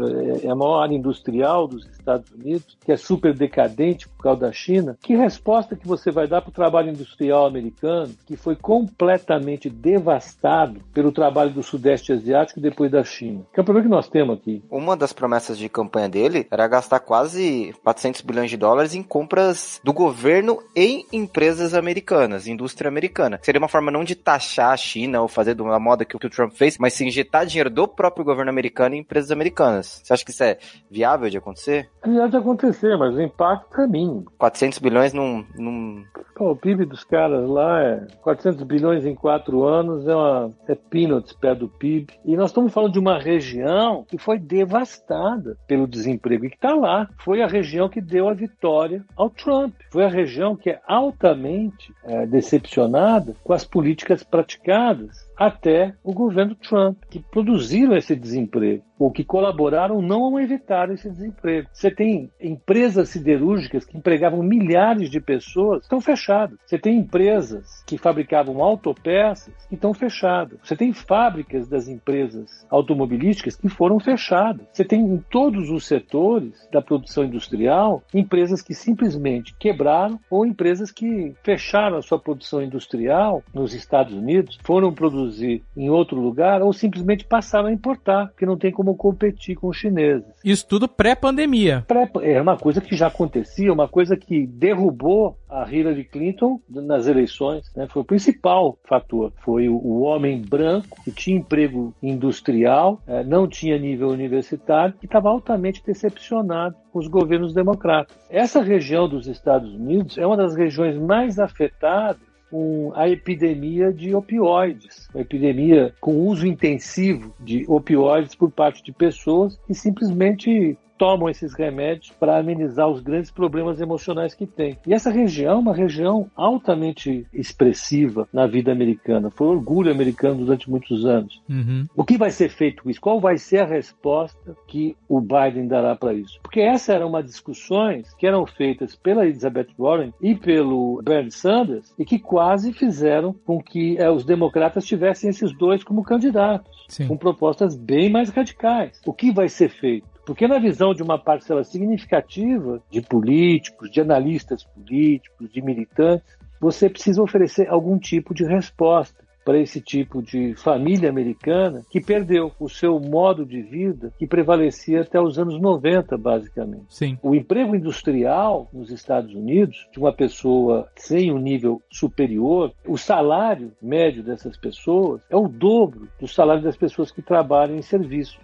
Speaker 4: é, é a maior área industrial dos Estados Unidos, que é super decadente por causa da China. Que resposta que você vai dar para o trabalho industrial americano, que foi completamente devastado pelo trabalho do Sudeste Asiático depois da China? Que é o problema que nós temos aqui.
Speaker 3: Uma das promessas de campanha dele era gastar quase 400 bilhões de dólares em compras do governo em empresas americanas, indústria americana. Seria uma forma não de taxar a China ou fazer uma moda que o Trump fez, mas sim injetar dinheiro do próprio governo americano em empresas americanas. Você acha que isso é viável de acontecer?
Speaker 4: Viável de acontecer, mas o impacto é mínimo.
Speaker 3: 400 bilhões num... num...
Speaker 4: Pô, o PIB dos caras lá é 400 bilhões em quatro anos, é, uma, é peanuts perto do PIB. E nós estamos falando de uma região que foi devastada pelo desemprego e que está lá. Foi a região que deu a vitória ao Trump. Foi a região que é altamente é, decepcionada com as políticas praticadas até o governo Trump, que produziram esse desemprego, ou que colaboraram não a evitar esse desemprego. Você tem empresas siderúrgicas que empregavam milhares de pessoas, estão fechadas. Você tem empresas que fabricavam autopeças que estão fechadas. Você tem fábricas das empresas automobilísticas que foram fechadas. Você tem em todos os setores da produção industrial empresas que simplesmente quebraram ou empresas que fecharam a sua produção industrial nos Estados Unidos, foram produzidas produzir em outro lugar ou simplesmente passaram a importar, porque não tem como competir com os chineses.
Speaker 5: Isso tudo pré-pandemia.
Speaker 4: Pré é uma coisa que já acontecia, uma coisa que derrubou a Hillary Clinton nas eleições. Né? Foi o principal fator. Foi o, homem branco que tinha emprego industrial, é, não tinha nível universitário e estava altamente decepcionado com os governos democratas. Essa região dos Estados Unidos é uma das regiões mais afetadas com a epidemia de opioides, uma epidemia com uso intensivo de opioides por parte de pessoas que simplesmente tomam esses remédios para amenizar os grandes problemas emocionais que têm. E essa região é uma região altamente expressiva na vida americana. Foi orgulho americano durante muitos anos.
Speaker 5: Uhum.
Speaker 4: O que vai ser feito com isso? Qual vai ser a resposta que o Biden dará para isso? Porque essas eram uma discussões que eram feitas pela Elizabeth Warren e pelo Bernie Sanders e que quase fizeram com que é, os democratas tivessem esses dois como candidatos,
Speaker 5: Sim.
Speaker 4: com propostas bem mais radicais. O que vai ser feito? Porque, na visão de uma parcela significativa de políticos, de analistas políticos, de militantes, você precisa oferecer algum tipo de resposta para esse tipo de família americana que perdeu o seu modo de vida que prevalecia até os anos 90, basicamente.
Speaker 5: Sim.
Speaker 4: O emprego industrial nos Estados Unidos, de uma pessoa sem um nível superior, o salário médio dessas pessoas é o dobro do salário das pessoas que trabalham em serviços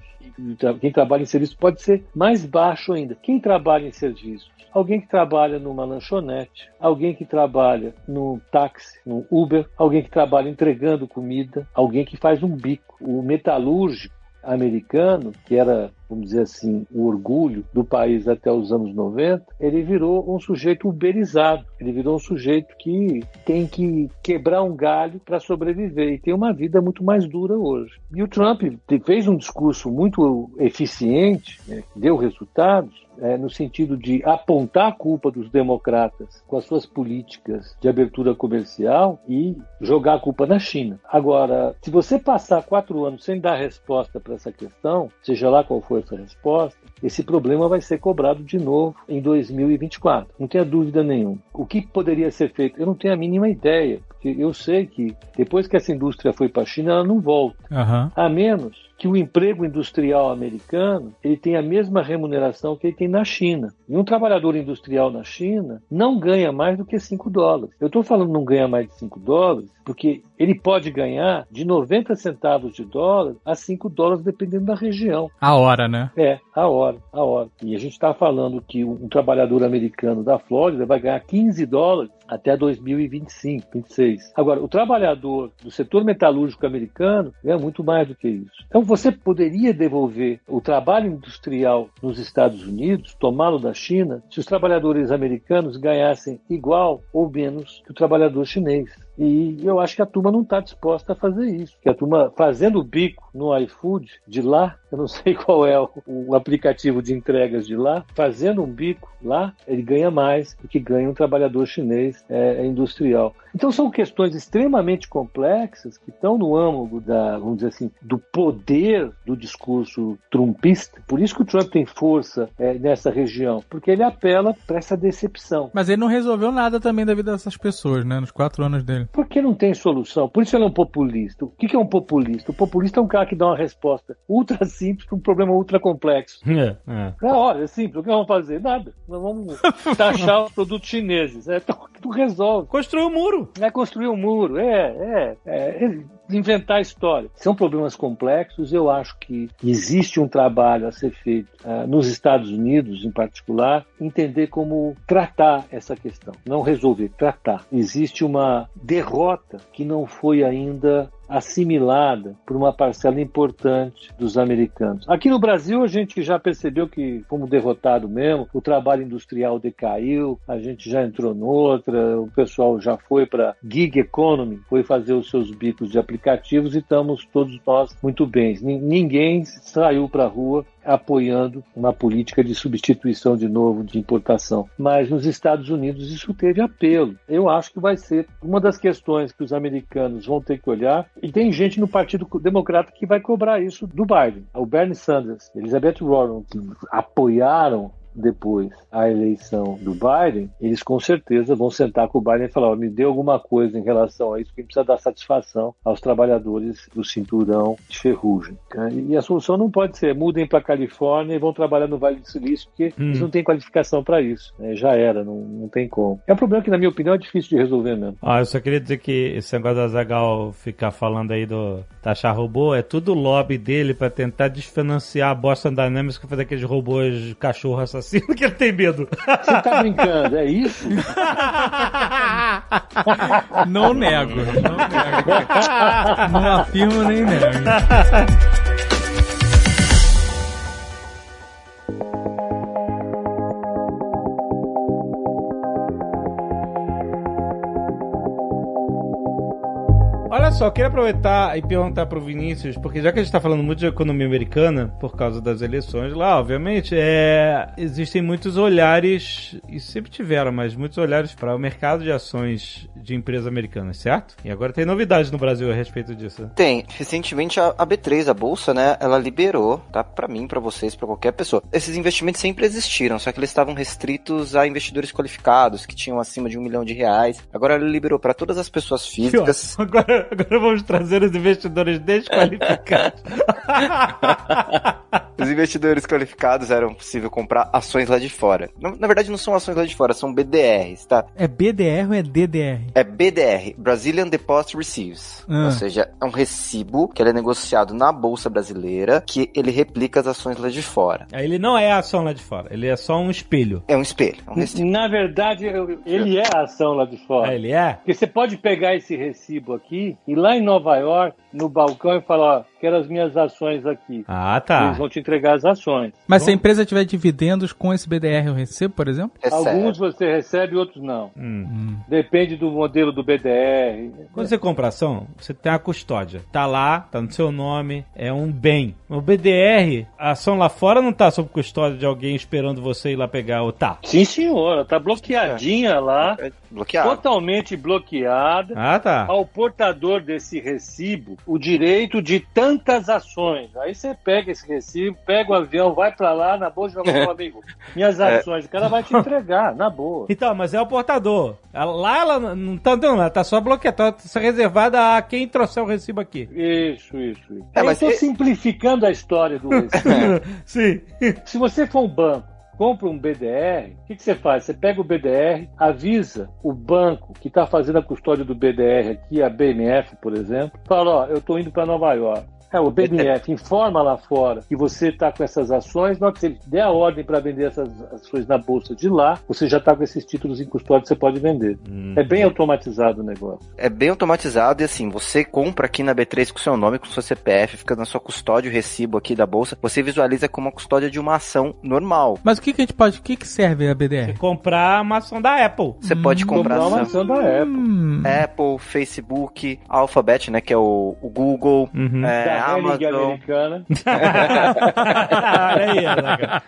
Speaker 4: quem trabalha em serviço pode ser mais baixo ainda. Quem trabalha em serviço? Alguém que trabalha numa lanchonete, alguém que trabalha no táxi, no Uber, alguém que trabalha entregando comida, alguém que faz um bico. O metalúrgico americano, que era, vamos dizer assim, o orgulho do país até os anos 90, ele virou um sujeito uberizado. Ele virou um sujeito que tem que quebrar um galho para sobreviver e tem uma vida muito mais dura hoje. E o Trump fez um discurso muito eficiente, né, deu resultados, é, no sentido de apontar a culpa dos democratas com as suas políticas de abertura comercial e jogar a culpa na China. Agora, se você passar quatro anos sem dar resposta para essa questão, seja lá qual for essa resposta, esse problema vai ser cobrado de novo em 2024. Não tenha dúvida nenhuma. O que poderia ser feito? Eu não tenho a mínima ideia, porque eu sei que depois que essa indústria foi para a China, ela não volta.
Speaker 5: Uhum.
Speaker 4: A menos que o emprego industrial americano ele tem a mesma remuneração que ele tem na China. E um trabalhador industrial na China não ganha mais do que 5 dólares. Eu estou falando não ganha mais de 5 dólares porque ele pode ganhar de 90 centavos de dólar a 5 dólares, dependendo da região.
Speaker 5: A hora, né?
Speaker 4: É, a hora, a hora. E a gente está falando que um trabalhador americano da Flórida vai ganhar 15 dólares até 2025, 26. Agora, o trabalhador do setor metalúrgico americano ganha muito mais do que isso. Então, você poderia devolver o trabalho industrial nos Estados Unidos, tomá-lo da China, se os trabalhadores americanos ganhassem igual ou menos que o trabalhador chinês. E eu acho que a turma não está disposta a fazer isso. Que a turma fazendo o bico no iFood de lá, eu não *laughs* sei qual é o, aplicativo de entregas de lá, fazendo um bico lá, ele ganha mais do que ganha um trabalhador chinês é, industrial. Então são questões extremamente complexas que estão no âmago da, vamos dizer assim, do poder do discurso trumpista. Por isso que o Trump tem força é, nessa região, porque ele apela para essa decepção.
Speaker 5: Mas ele não resolveu nada também da vida dessas pessoas, né, nos quatro anos dele.
Speaker 4: Porque não tem solução. Por isso ele é um populista. O que é um populista? O populista é um cara que dá uma resposta ultra simples para um problema ultra complexo. É, é. é olha, é simples. O que vamos fazer? Nada. Nós vamos *laughs* taxar os produtos chineses. É, então, *laughs* tu resolve.
Speaker 2: Construir um muro.
Speaker 4: É construir um muro. É, é. é inventar história. São problemas complexos. Eu acho que existe um trabalho a ser feito uh, nos Estados Unidos, em particular, entender como tratar essa questão. Não resolver, tratar. Existe uma derrota que não foi ainda assimilada por uma parcela importante dos americanos. Aqui no Brasil a gente já percebeu que fomos derrotados mesmo, o trabalho industrial decaiu, a gente já entrou noutra, o pessoal já foi para gig economy, foi fazer os seus bicos de aplicativos e estamos todos nós muito bem. Ninguém saiu para a rua apoiando uma política de substituição de novo de importação. Mas nos Estados Unidos isso teve apelo. Eu acho que vai ser uma das questões que os americanos vão ter que olhar. E tem gente no Partido Democrata que vai cobrar isso do Biden. O Bernie Sanders, Elizabeth Warren, que apoiaram depois a eleição do Biden, eles com certeza vão sentar com o Biden e falar: oh, me dê alguma coisa em relação a isso, que precisa dar satisfação aos trabalhadores do cinturão de ferrugem. E a solução não pode ser mudem para a Califórnia e vão trabalhar no Vale do Silício, porque hum. eles não têm qualificação para isso. Né? Já era, não, não tem como. É um problema que, na minha opinião, é difícil de resolver mesmo.
Speaker 2: Ah, eu só queria dizer que esse negócio da Zagal ficar falando aí do taxar robô é tudo lobby dele para tentar desfinanciar a Boston Dynamics que faz aqueles robôs cachorro assassino assassino que ele tem medo.
Speaker 4: Você tá brincando, é isso?
Speaker 5: Não nego, não nego. Não afirmo nem nego.
Speaker 2: Só, queria aproveitar e perguntar pro Vinícius, porque já que a gente tá falando muito de economia americana, por causa das eleições lá, obviamente, é, existem muitos olhares, e sempre tiveram, mas muitos olhares para o mercado de ações de empresas americanas, certo? E agora tem novidades no Brasil a respeito disso.
Speaker 3: Tem. Recentemente a B3, a bolsa, né, ela liberou, tá? Para mim, para vocês, para qualquer pessoa. Esses investimentos sempre existiram, só que eles estavam restritos a investidores qualificados, que tinham acima de um milhão de reais. Agora ela liberou para todas as pessoas físicas.
Speaker 2: Agora, Agora *laughs* vamos trazer os investidores desqualificados. *laughs*
Speaker 3: os investidores qualificados eram possível comprar ações lá de fora. Na, na, verdade, não são ações lá de fora, são BDRs, tá?
Speaker 5: É BDR ou é DDR?
Speaker 3: É BDR, Brazilian Deposit Receives. Ah. Ou seja, é um recibo que ele é negociado na Bolsa Brasileira, que ele replica as ações lá de fora.
Speaker 2: Ele não é a ação lá de fora, ele é só um espelho.
Speaker 3: É um espelho, é um
Speaker 4: recibo. Na verdade, ele é a ação lá de fora.
Speaker 2: Ah, ele é?
Speaker 4: Porque você pode pegar esse recibo aqui e lá em Nova York, no balcão, e falar: ó, quero as minhas ações aqui.
Speaker 2: Ah, tá.
Speaker 4: Eles vão te entregar as ações.
Speaker 5: Mas então, se a empresa tiver dividendos com esse BDR, eu recebo, por exemplo?
Speaker 4: Recebe. Alguns você recebe, outros não. Hum. hum. Depende do modelo do BDR.
Speaker 2: Quando você compra ação, você tem a custódia. Tá lá, tá no seu nome, é um bem. O BDR, a ação lá fora não tá sob custódia de alguém esperando você ir lá pegar, ou tá?
Speaker 4: Sim, senhora. Tá bloqueadinha é. lá. É bloqueada. Totalmente bloqueada.
Speaker 2: Ah, tá.
Speaker 4: Ao portador desse recibo o direito de tantas ações. Aí você pega esse recibo, pega o avião, vai para lá, na boa, joga pro *laughs* amigo. Minhas é. ações, o cara vai te entregar, na boa.
Speaker 2: Então, mas é o portador. Lá ela não tá dando, ela tá só bloqueada, tá reservada a quem trouxer o recibo aqui.
Speaker 4: Isso, isso, isso. É, mas eu tô simplificando a história do *laughs* recibo.
Speaker 2: Sim.
Speaker 4: Se você for um banco, compra um BDR, o que, que você faz? Você pega o BDR, avisa o banco que está fazendo a custódia do BDR aqui, a BMF, por exemplo, fala, ó, eu estou indo para Nova York. É, o BNF informa lá fora que você está com essas ações, na hora que você der a ordem para vender essas ações na bolsa de lá, você já está com esses títulos em custódia que você pode vender. É bem automatizado o negócio.
Speaker 3: É bem automatizado e assim, você compra aqui na B3 com seu nome, com seu CPF, fica na sua custódia o recibo aqui da bolsa, você visualiza como a custódia de uma ação normal.
Speaker 5: Mas o que, que a gente pode. O que, que serve a BDR?
Speaker 2: Comprar uma ação da Apple.
Speaker 3: Você pode comprar
Speaker 4: Comprar uma
Speaker 3: ação
Speaker 4: ação da Apple.
Speaker 5: Hum.
Speaker 3: Apple, Facebook, Alphabet, né, que é o, o Google,
Speaker 2: Uhum.
Speaker 3: é,
Speaker 4: Hennig
Speaker 3: Amazon.
Speaker 4: americana. *laughs*
Speaker 2: Olha aí, Azaghal.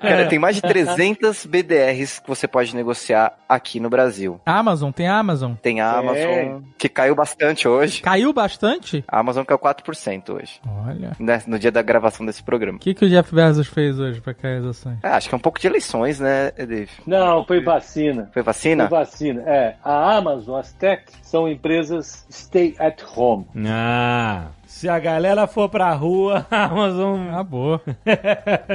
Speaker 3: Cara, tem mais de 300 BDRs que você pode negociar aqui no Brasil.
Speaker 5: Amazon, tem Amazon.
Speaker 3: Tem a Amazon,
Speaker 4: É.
Speaker 3: que caiu bastante hoje.
Speaker 5: Caiu bastante?
Speaker 3: A Amazon caiu 4% hoje,
Speaker 5: Olha.
Speaker 3: né, no dia da gravação desse programa.
Speaker 5: O que, que o Jeff Bezos fez hoje pra cair as ações?
Speaker 3: É, acho que é um pouco de eleições, né, Dave?
Speaker 4: Não, foi vacina.
Speaker 3: Foi vacina?
Speaker 4: Foi vacina. É, a Amazon, as tech, são empresas stay at home.
Speaker 2: Ah, se a galera for pra rua, a Amazon.
Speaker 5: Acabou.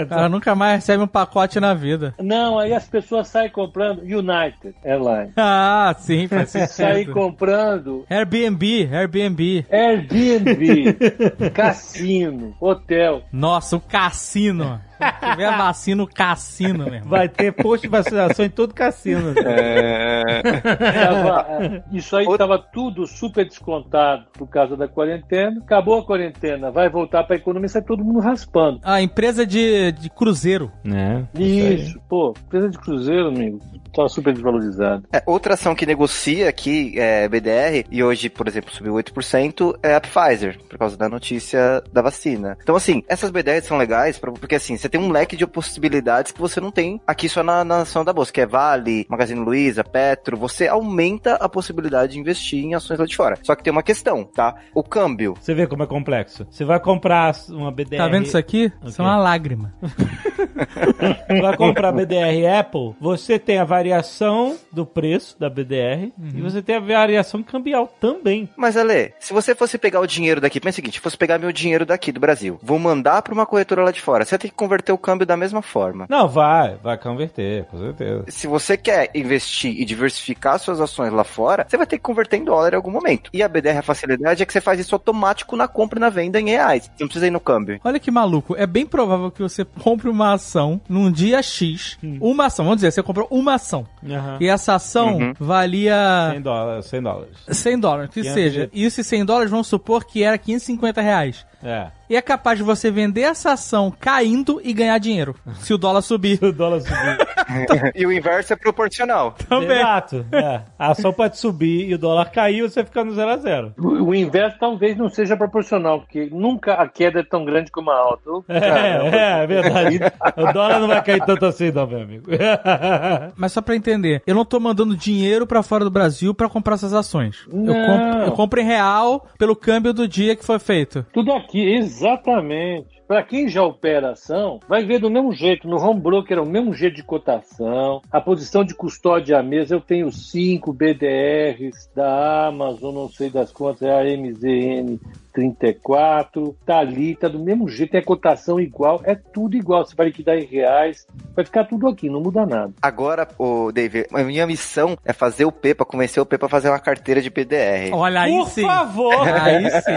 Speaker 5: Ela nunca mais recebe um pacote na vida.
Speaker 4: Não, aí as pessoas saem comprando United Airlines. *laughs*
Speaker 5: Ah, sim, faz
Speaker 4: Saem comprando
Speaker 5: Airbnb, Airbnb.
Speaker 4: Airbnb, *laughs* cassino, hotel.
Speaker 5: Nossa, o cassino. Se tiver vacina, o cassino, meu irmão.
Speaker 2: Vai ter posto de vacinação em todo cassino.
Speaker 3: É...
Speaker 4: Tava- é, isso aí estava tudo super descontado por causa da quarentena. Acabou a quarentena, vai voltar para a economia, sai todo mundo raspando.
Speaker 5: A empresa de, de cruzeiro.
Speaker 2: né?
Speaker 4: Isso, pô, empresa de cruzeiro, amigo, estava super desvalorizado.
Speaker 3: É, outra ação que negocia aqui, é BDR, e hoje, por exemplo, subiu 8%, é a Pfizer, por causa da notícia da vacina. Então, assim, essas BDRs são legais, pra- porque assim, você tem um leque de possibilidades que você não tem aqui só na, na ação da bolsa, que é Vale, Magazine Luiza, Petro, você aumenta a possibilidade de investir em ações lá de fora. Só que tem uma questão, tá? O câmbio.
Speaker 2: Você vê como é complexo. Você vai comprar uma BDR.
Speaker 5: Tá vendo isso aqui? Isso é uma lágrima. *laughs*
Speaker 2: Vai comprar BDR Apple, você tem a variação do preço da BDR e você tem a variação cambial também.
Speaker 3: Mas, Ale, se você fosse pegar o dinheiro daqui, pensa o seguinte, fosse pegar meu dinheiro daqui do Brasil, vou mandar pra uma corretora lá de fora, você vai ter que converter o câmbio da mesma forma.
Speaker 2: Não, vai, vai converter, com certeza.
Speaker 3: Se você quer investir e diversificar suas ações lá fora, você vai ter que converter em dólar em algum momento. E a BDR, a facilidade é que você faz isso automático na compra e na venda em reais. Você não precisa ir no câmbio.
Speaker 5: Olha que maluco. É bem provável que você *laughs* compre uma ação num dia X. Uma ação, vamos dizer, você comprou uma ação.
Speaker 2: Aham.
Speaker 5: E essa ação
Speaker 3: Uhum.
Speaker 5: valia
Speaker 2: 100 dólares, 100 dólares.
Speaker 5: 100 dólares, que
Speaker 2: 500
Speaker 5: seja. E esses 100 dólares vamos supor que era 550 reais.
Speaker 2: É.
Speaker 5: E é capaz de você vender essa ação caindo e ganhar dinheiro. *laughs* Se o dólar subir.
Speaker 2: O dólar subiu. *laughs*
Speaker 3: e o inverso é proporcional.
Speaker 5: Também.
Speaker 2: Exato. É. A ação pode subir e o dólar cair você fica no zero a zero.
Speaker 4: O, o inverso talvez não seja proporcional, porque nunca a queda é tão grande como a alta. Caramba.
Speaker 2: É, é verdade. O dólar não vai cair tanto assim, não, meu amigo. *laughs*
Speaker 5: Mas só pra entender, eu não tô mandando dinheiro pra fora do Brasil pra comprar essas ações. Eu compro, eu compro em real pelo câmbio do dia que foi feito.
Speaker 4: Tudo aqui, exatamente. Para quem já opera ação, vai ver do mesmo jeito. No home broker é o mesmo jeito de cotação. A posição de custódia à mesa, eu tenho cinco BDRs da Amazon, não sei das quantas, é a MZN 34, tá ali, tá do mesmo jeito, é cotação igual, é tudo igual. Você vai liquidar em reais, vai ficar tudo aqui, não muda nada.
Speaker 3: Agora, o David, a minha missão é fazer o P pra convencer o P pra fazer uma carteira de BDR.
Speaker 5: Olha aí
Speaker 2: Por
Speaker 5: sim.
Speaker 2: favor.
Speaker 5: Aí sim.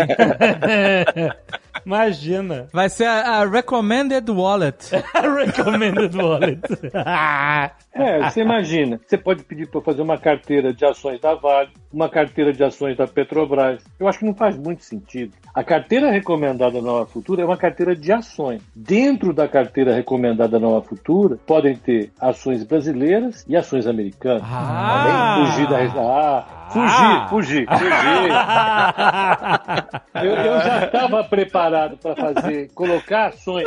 Speaker 5: *laughs*
Speaker 2: Imagina.
Speaker 5: Vai ser a, a Recommended Wallet. *laughs*
Speaker 2: Recommended wallet. *laughs*
Speaker 4: É, você imagina, você pode pedir para fazer uma carteira de ações da Vale, uma carteira de ações da Petrobras. Eu acho que não faz muito sentido. A carteira recomendada da Nova Futura é uma carteira de ações. Dentro da carteira recomendada da Nova Futura, podem ter ações brasileiras e ações americanas.
Speaker 2: Ah.
Speaker 4: Fugir da. Ah,
Speaker 2: Ah.
Speaker 4: fugir, fugir, fugir. *laughs* Eu, eu já estava preparado para fazer, *laughs* colocar ações.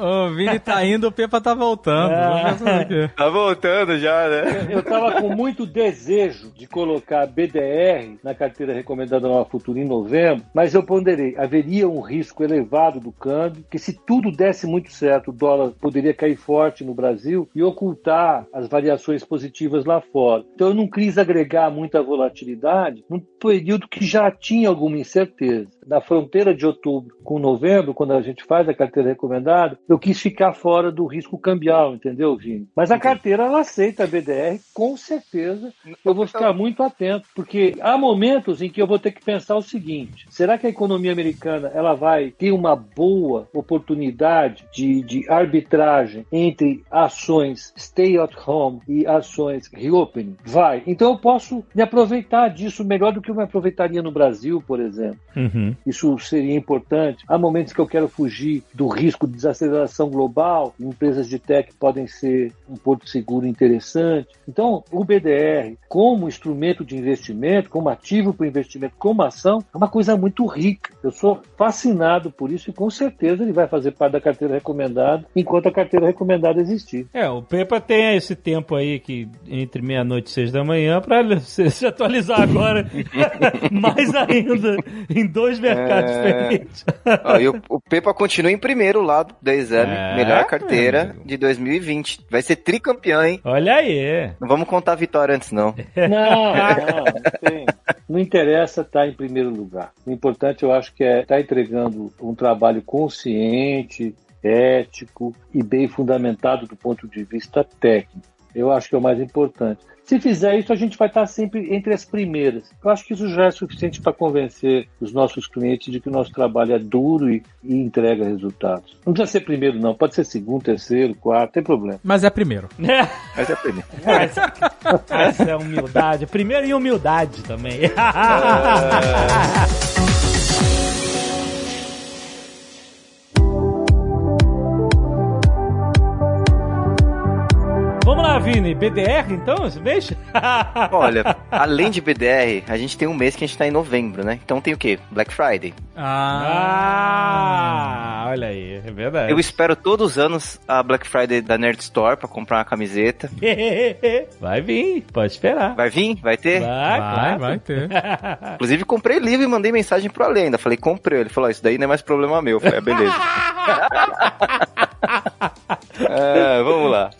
Speaker 5: o Vini tá indo, o Pepa tá voltando. Ver isso aqui.
Speaker 3: Tá voltando já, né?
Speaker 4: Eu estava com muito desejo de colocar BDR na carteira recomendada Nova Futura em novembro, mas eu ponderei, haveria um risco elevado do câmbio, que se tudo desse muito certo, o dólar poderia cair forte no Brasil e ocultar as variações positivas lá fora. Então eu não quis agregar muita volatilidade num período que já tinha alguma incerteza. Na fronteira de outubro com novembro, quando a gente faz a carteira recomendada, eu quis ficar fora do risco cambial, entendeu, Vini? Mas a carteira ela aceita a BDR, com certeza. Eu vou ficar muito atento, porque há momentos em que eu vou ter que pensar o seguinte: será que a economia americana ela vai ter uma boa oportunidade de, de arbitragem entre ações stay at home e ações reopening? Vai. Então eu posso me aproveitar disso melhor do que eu me aproveitaria no Brasil, por exemplo.
Speaker 2: Uhum.
Speaker 4: Isso seria importante. Há momentos que eu quero fugir do risco de desaceleração global. Empresas de tech podem ser um porto seguro interessante. Então, o BDR, como instrumento de investimento, como ativo para investimento, como ação, é uma coisa muito rica. Eu sou fascinado por isso e com certeza ele vai fazer parte da carteira recomendada enquanto a carteira recomendada existir.
Speaker 2: É, o Pepa tem esse tempo aí que entre meia-noite e seis da manhã para *laughs* se atualizar agora *laughs* mais ainda em dois mercados
Speaker 3: É.
Speaker 2: diferentes.
Speaker 3: Ó, e o, o Pepa continua em primeiro lá da exame,
Speaker 2: É,
Speaker 3: melhor carteira
Speaker 2: amigo.
Speaker 3: de 2020. Vai ser tricampeão, hein?
Speaker 2: Olha aí.
Speaker 3: Não vamos contar a vitória antes, não. *laughs*
Speaker 4: Não, não, não tem. Não interessa estar em primeiro lugar. O importante, eu acho, que é estar entregando um trabalho consciente, ético e bem fundamentado do ponto de vista técnico. Eu acho que é o mais importante. Se fizer isso, a gente vai estar sempre entre as primeiras. Eu acho que isso já é suficiente para convencer os nossos clientes de que o nosso trabalho é duro e, e entrega resultados. Não precisa ser primeiro, não. Pode ser segundo, terceiro, quarto, não tem problema.
Speaker 5: Mas é primeiro. *laughs*
Speaker 3: Mas é primeiro.
Speaker 2: Essa, *laughs* essa é humildade. Primeiro em humildade também. Vamos *laughs* Vini. BDR, então, esse mês? *laughs*
Speaker 3: Olha, além de BDR, a gente tem um mês que a gente tá em novembro, né? Então tem o quê? Black Friday.
Speaker 2: Ah, olha aí, é verdade.
Speaker 3: Eu espero todos os anos a Black Friday da Nerd Store pra comprar uma camiseta. *laughs*
Speaker 2: Vai vir, pode esperar.
Speaker 3: Vai vir? Vai ter?
Speaker 2: Vai,
Speaker 5: Vai,
Speaker 2: claro.
Speaker 5: vai ter. *laughs*
Speaker 3: Inclusive, comprei livro e mandei mensagem pro Ale ainda. Falei, comprei. Ele falou, "Ó, isso daí não é mais problema meu. Eu falei, é, beleza. É, vamos lá.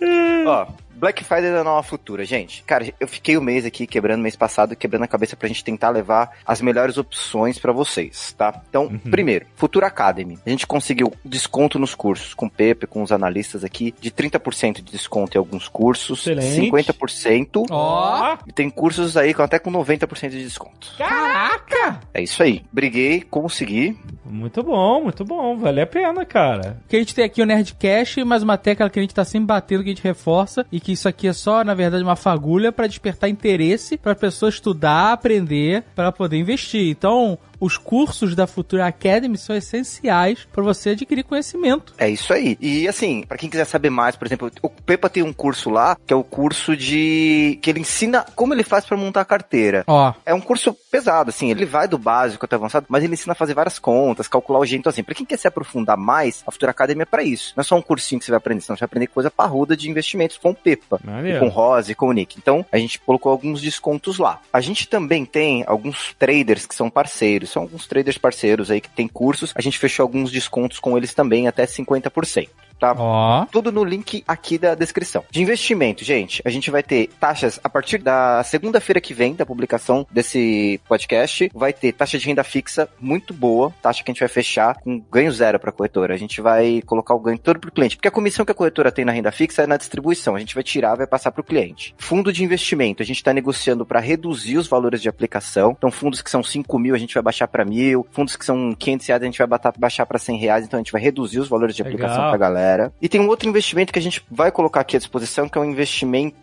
Speaker 3: Ó, Black Friday da Nova Futura, gente. Cara, eu fiquei o um mês aqui quebrando, mês passado, quebrando a cabeça pra gente tentar levar as melhores opções pra vocês, tá? Então, primeiro, Futura Academy. A gente conseguiu desconto nos cursos com o Pepe, com os analistas aqui, de 30% de desconto em alguns cursos,
Speaker 2: Excelente.
Speaker 3: 50%.
Speaker 5: Ó,
Speaker 3: E tem cursos aí com até com 90% de desconto.
Speaker 5: caraca!
Speaker 3: É isso aí. Briguei, consegui.
Speaker 2: Muito bom, muito bom. Vale a pena, cara.
Speaker 5: Que a gente tem aqui o Nerdcast, mas uma tecla que a gente tá sempre batendo, que a gente reforça, e que isso aqui é só, na verdade, uma fagulha pra despertar interesse pra pessoa estudar, aprender, pra poder investir. Então, os cursos da Futura Academy são essenciais pra você adquirir conhecimento.
Speaker 3: É isso aí. E assim, pra quem quiser saber mais, por exemplo, o Pepa tem um curso lá, que é o curso de que ele ensina como ele faz pra montar a carteira.
Speaker 5: Ó,
Speaker 3: É um curso pesado, assim, ele vai do básico até avançado, mas ele ensina a fazer várias contas, calcular o jeito. Então, assim, pra quem quer se aprofundar mais, a Futura Academy é pra isso. Não é só um cursinho que você vai aprender, senão você vai aprender coisa parruda de investimentos com o Pepa. Com o Rose e com o Nick. Então, a gente colocou alguns descontos lá. A gente também tem alguns traders que são parceiros. São alguns traders parceiros aí que tem cursos. A gente fechou alguns descontos com eles também, até 50%. Tá?
Speaker 5: ó.
Speaker 3: Tudo no link aqui da descrição. De investimento, gente, a gente vai ter taxas a partir da segunda-feira que vem, da publicação desse podcast. Vai ter taxa de renda fixa muito boa, taxa que a gente vai fechar com ganho zero para a corretora. A gente vai colocar o ganho todo pro cliente, porque a comissão que a corretora tem na renda fixa é na distribuição. A gente vai tirar, vai passar pro cliente. Fundo de investimento, a gente está negociando para reduzir os valores de aplicação. Então, fundos que são 5 mil, a gente vai baixar para mil. Fundos que são 500 reais, a gente vai baixar para 100 reais. Então, a gente vai reduzir os valores de
Speaker 2: Legal.
Speaker 3: aplicação pra galera. E tem um outro investimento que a gente vai colocar aqui à disposição, que é um investimento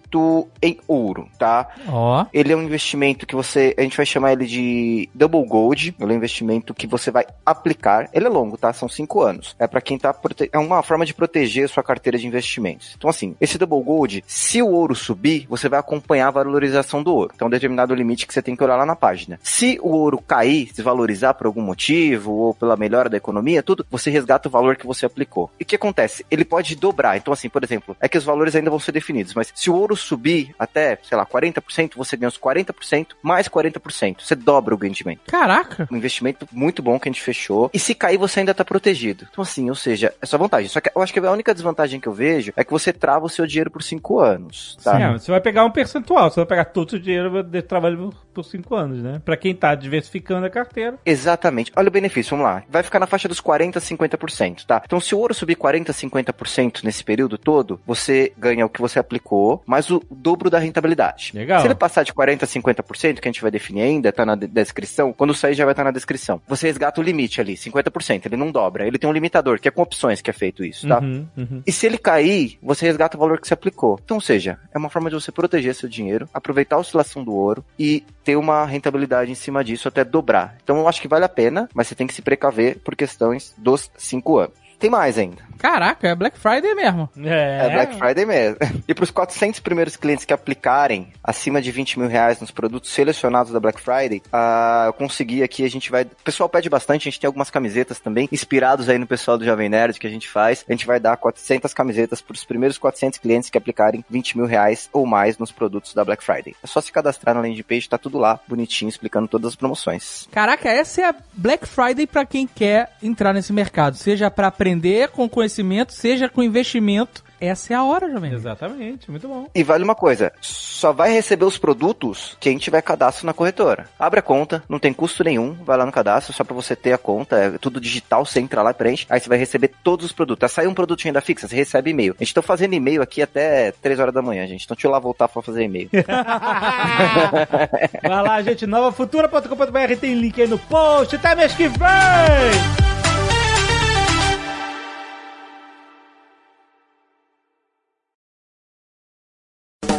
Speaker 3: em ouro, tá?
Speaker 5: Ó.
Speaker 3: Ele é um investimento que você, a gente vai chamar ele de Double Gold. Ele é um investimento que você vai aplicar. Ele é longo, tá? São cinco anos. É para quem tá prote... é uma forma de proteger a sua carteira de investimentos. Então assim, esse Double Gold, se o ouro subir, você vai acompanhar a valorização do ouro. Então um determinado limite que você tem que olhar lá na página. Se o ouro cair, se valorizar por algum motivo ou pela melhora da economia, tudo, você resgata o valor que você aplicou. E o que acontece? Ele pode dobrar. Então assim, por exemplo, é que os valores ainda vão ser definidos, mas se o ouro subir até, sei lá, 40%, você ganha os 40% mais 40%. Você dobra o rendimento.
Speaker 5: Caraca!
Speaker 3: Um investimento muito bom que a gente fechou. E se cair, você ainda tá protegido. Então, assim, ou seja, é só vantagem. Só que eu acho que a única desvantagem que eu vejo é que você trava o seu dinheiro por 5 anos, tá?
Speaker 2: É, você vai pegar um percentual, você vai pegar todo o dinheiro de trabalho por por 5 anos, né? Pra quem tá diversificando a carteira.
Speaker 3: Exatamente. Olha o benefício, vamos lá. Vai ficar na faixa dos 40 a 50%, tá? Então, se o ouro subir 40 a 50% nesse período todo, você ganha o que você aplicou, mais o dobro da rentabilidade.
Speaker 2: Legal.
Speaker 3: Se ele passar de 40 a 50%, que a gente vai definir ainda, tá na de- descrição, quando sair já vai estar na descrição. Você resgata o limite ali, 50%, ele não dobra. Ele tem um limitador, que é com opções que é feito isso, tá?
Speaker 2: Uhum, uhum.
Speaker 3: E se ele cair, você resgata o valor que você aplicou. Então, ou seja, é uma forma de você proteger seu dinheiro, aproveitar a oscilação do ouro e ter uma rentabilidade em cima disso até dobrar. Então, eu acho que vale a pena, mas você tem que se precaver por questões dos cinco anos. Tem mais ainda.
Speaker 5: Caraca, é Black Friday mesmo.
Speaker 2: É,
Speaker 3: É Black Friday mesmo. *laughs* E para os 400 primeiros clientes que aplicarem acima de 20 mil reais nos produtos selecionados da Black Friday, ah, eu consegui aqui, a gente vai... O pessoal pede bastante, a gente tem algumas camisetas também, inspirados aí no pessoal do Jovem Nerd que a gente faz. A gente vai dar 400 camisetas para os primeiros 400 clientes que aplicarem 20 mil reais ou mais nos produtos da Black Friday. É só se cadastrar na landing page, tá tudo lá, bonitinho, explicando todas as promoções.
Speaker 5: Caraca, essa é a Black Friday pra quem quer entrar nesse mercado. Seja pra aprender com conhecimento, seja com investimento. Essa é a hora, Jovem.
Speaker 2: Exatamente, muito bom.
Speaker 3: E vale uma coisa, só vai receber os produtos quem tiver cadastro na corretora. Abre a conta, não tem custo nenhum, vai lá no cadastro, só pra você ter a conta, é tudo digital, você entra lá e preenche, aí você vai receber todos os produtos. Aí sai um produto de renda fixa, você recebe e-mail. A gente tá fazendo e-mail aqui até 3 horas da manhã, gente, então deixa eu lá voltar pra fazer e-mail. *laughs* *laughs*
Speaker 2: Vai lá, gente, novafutura.com.br tem link aí no post. Até mês que vem!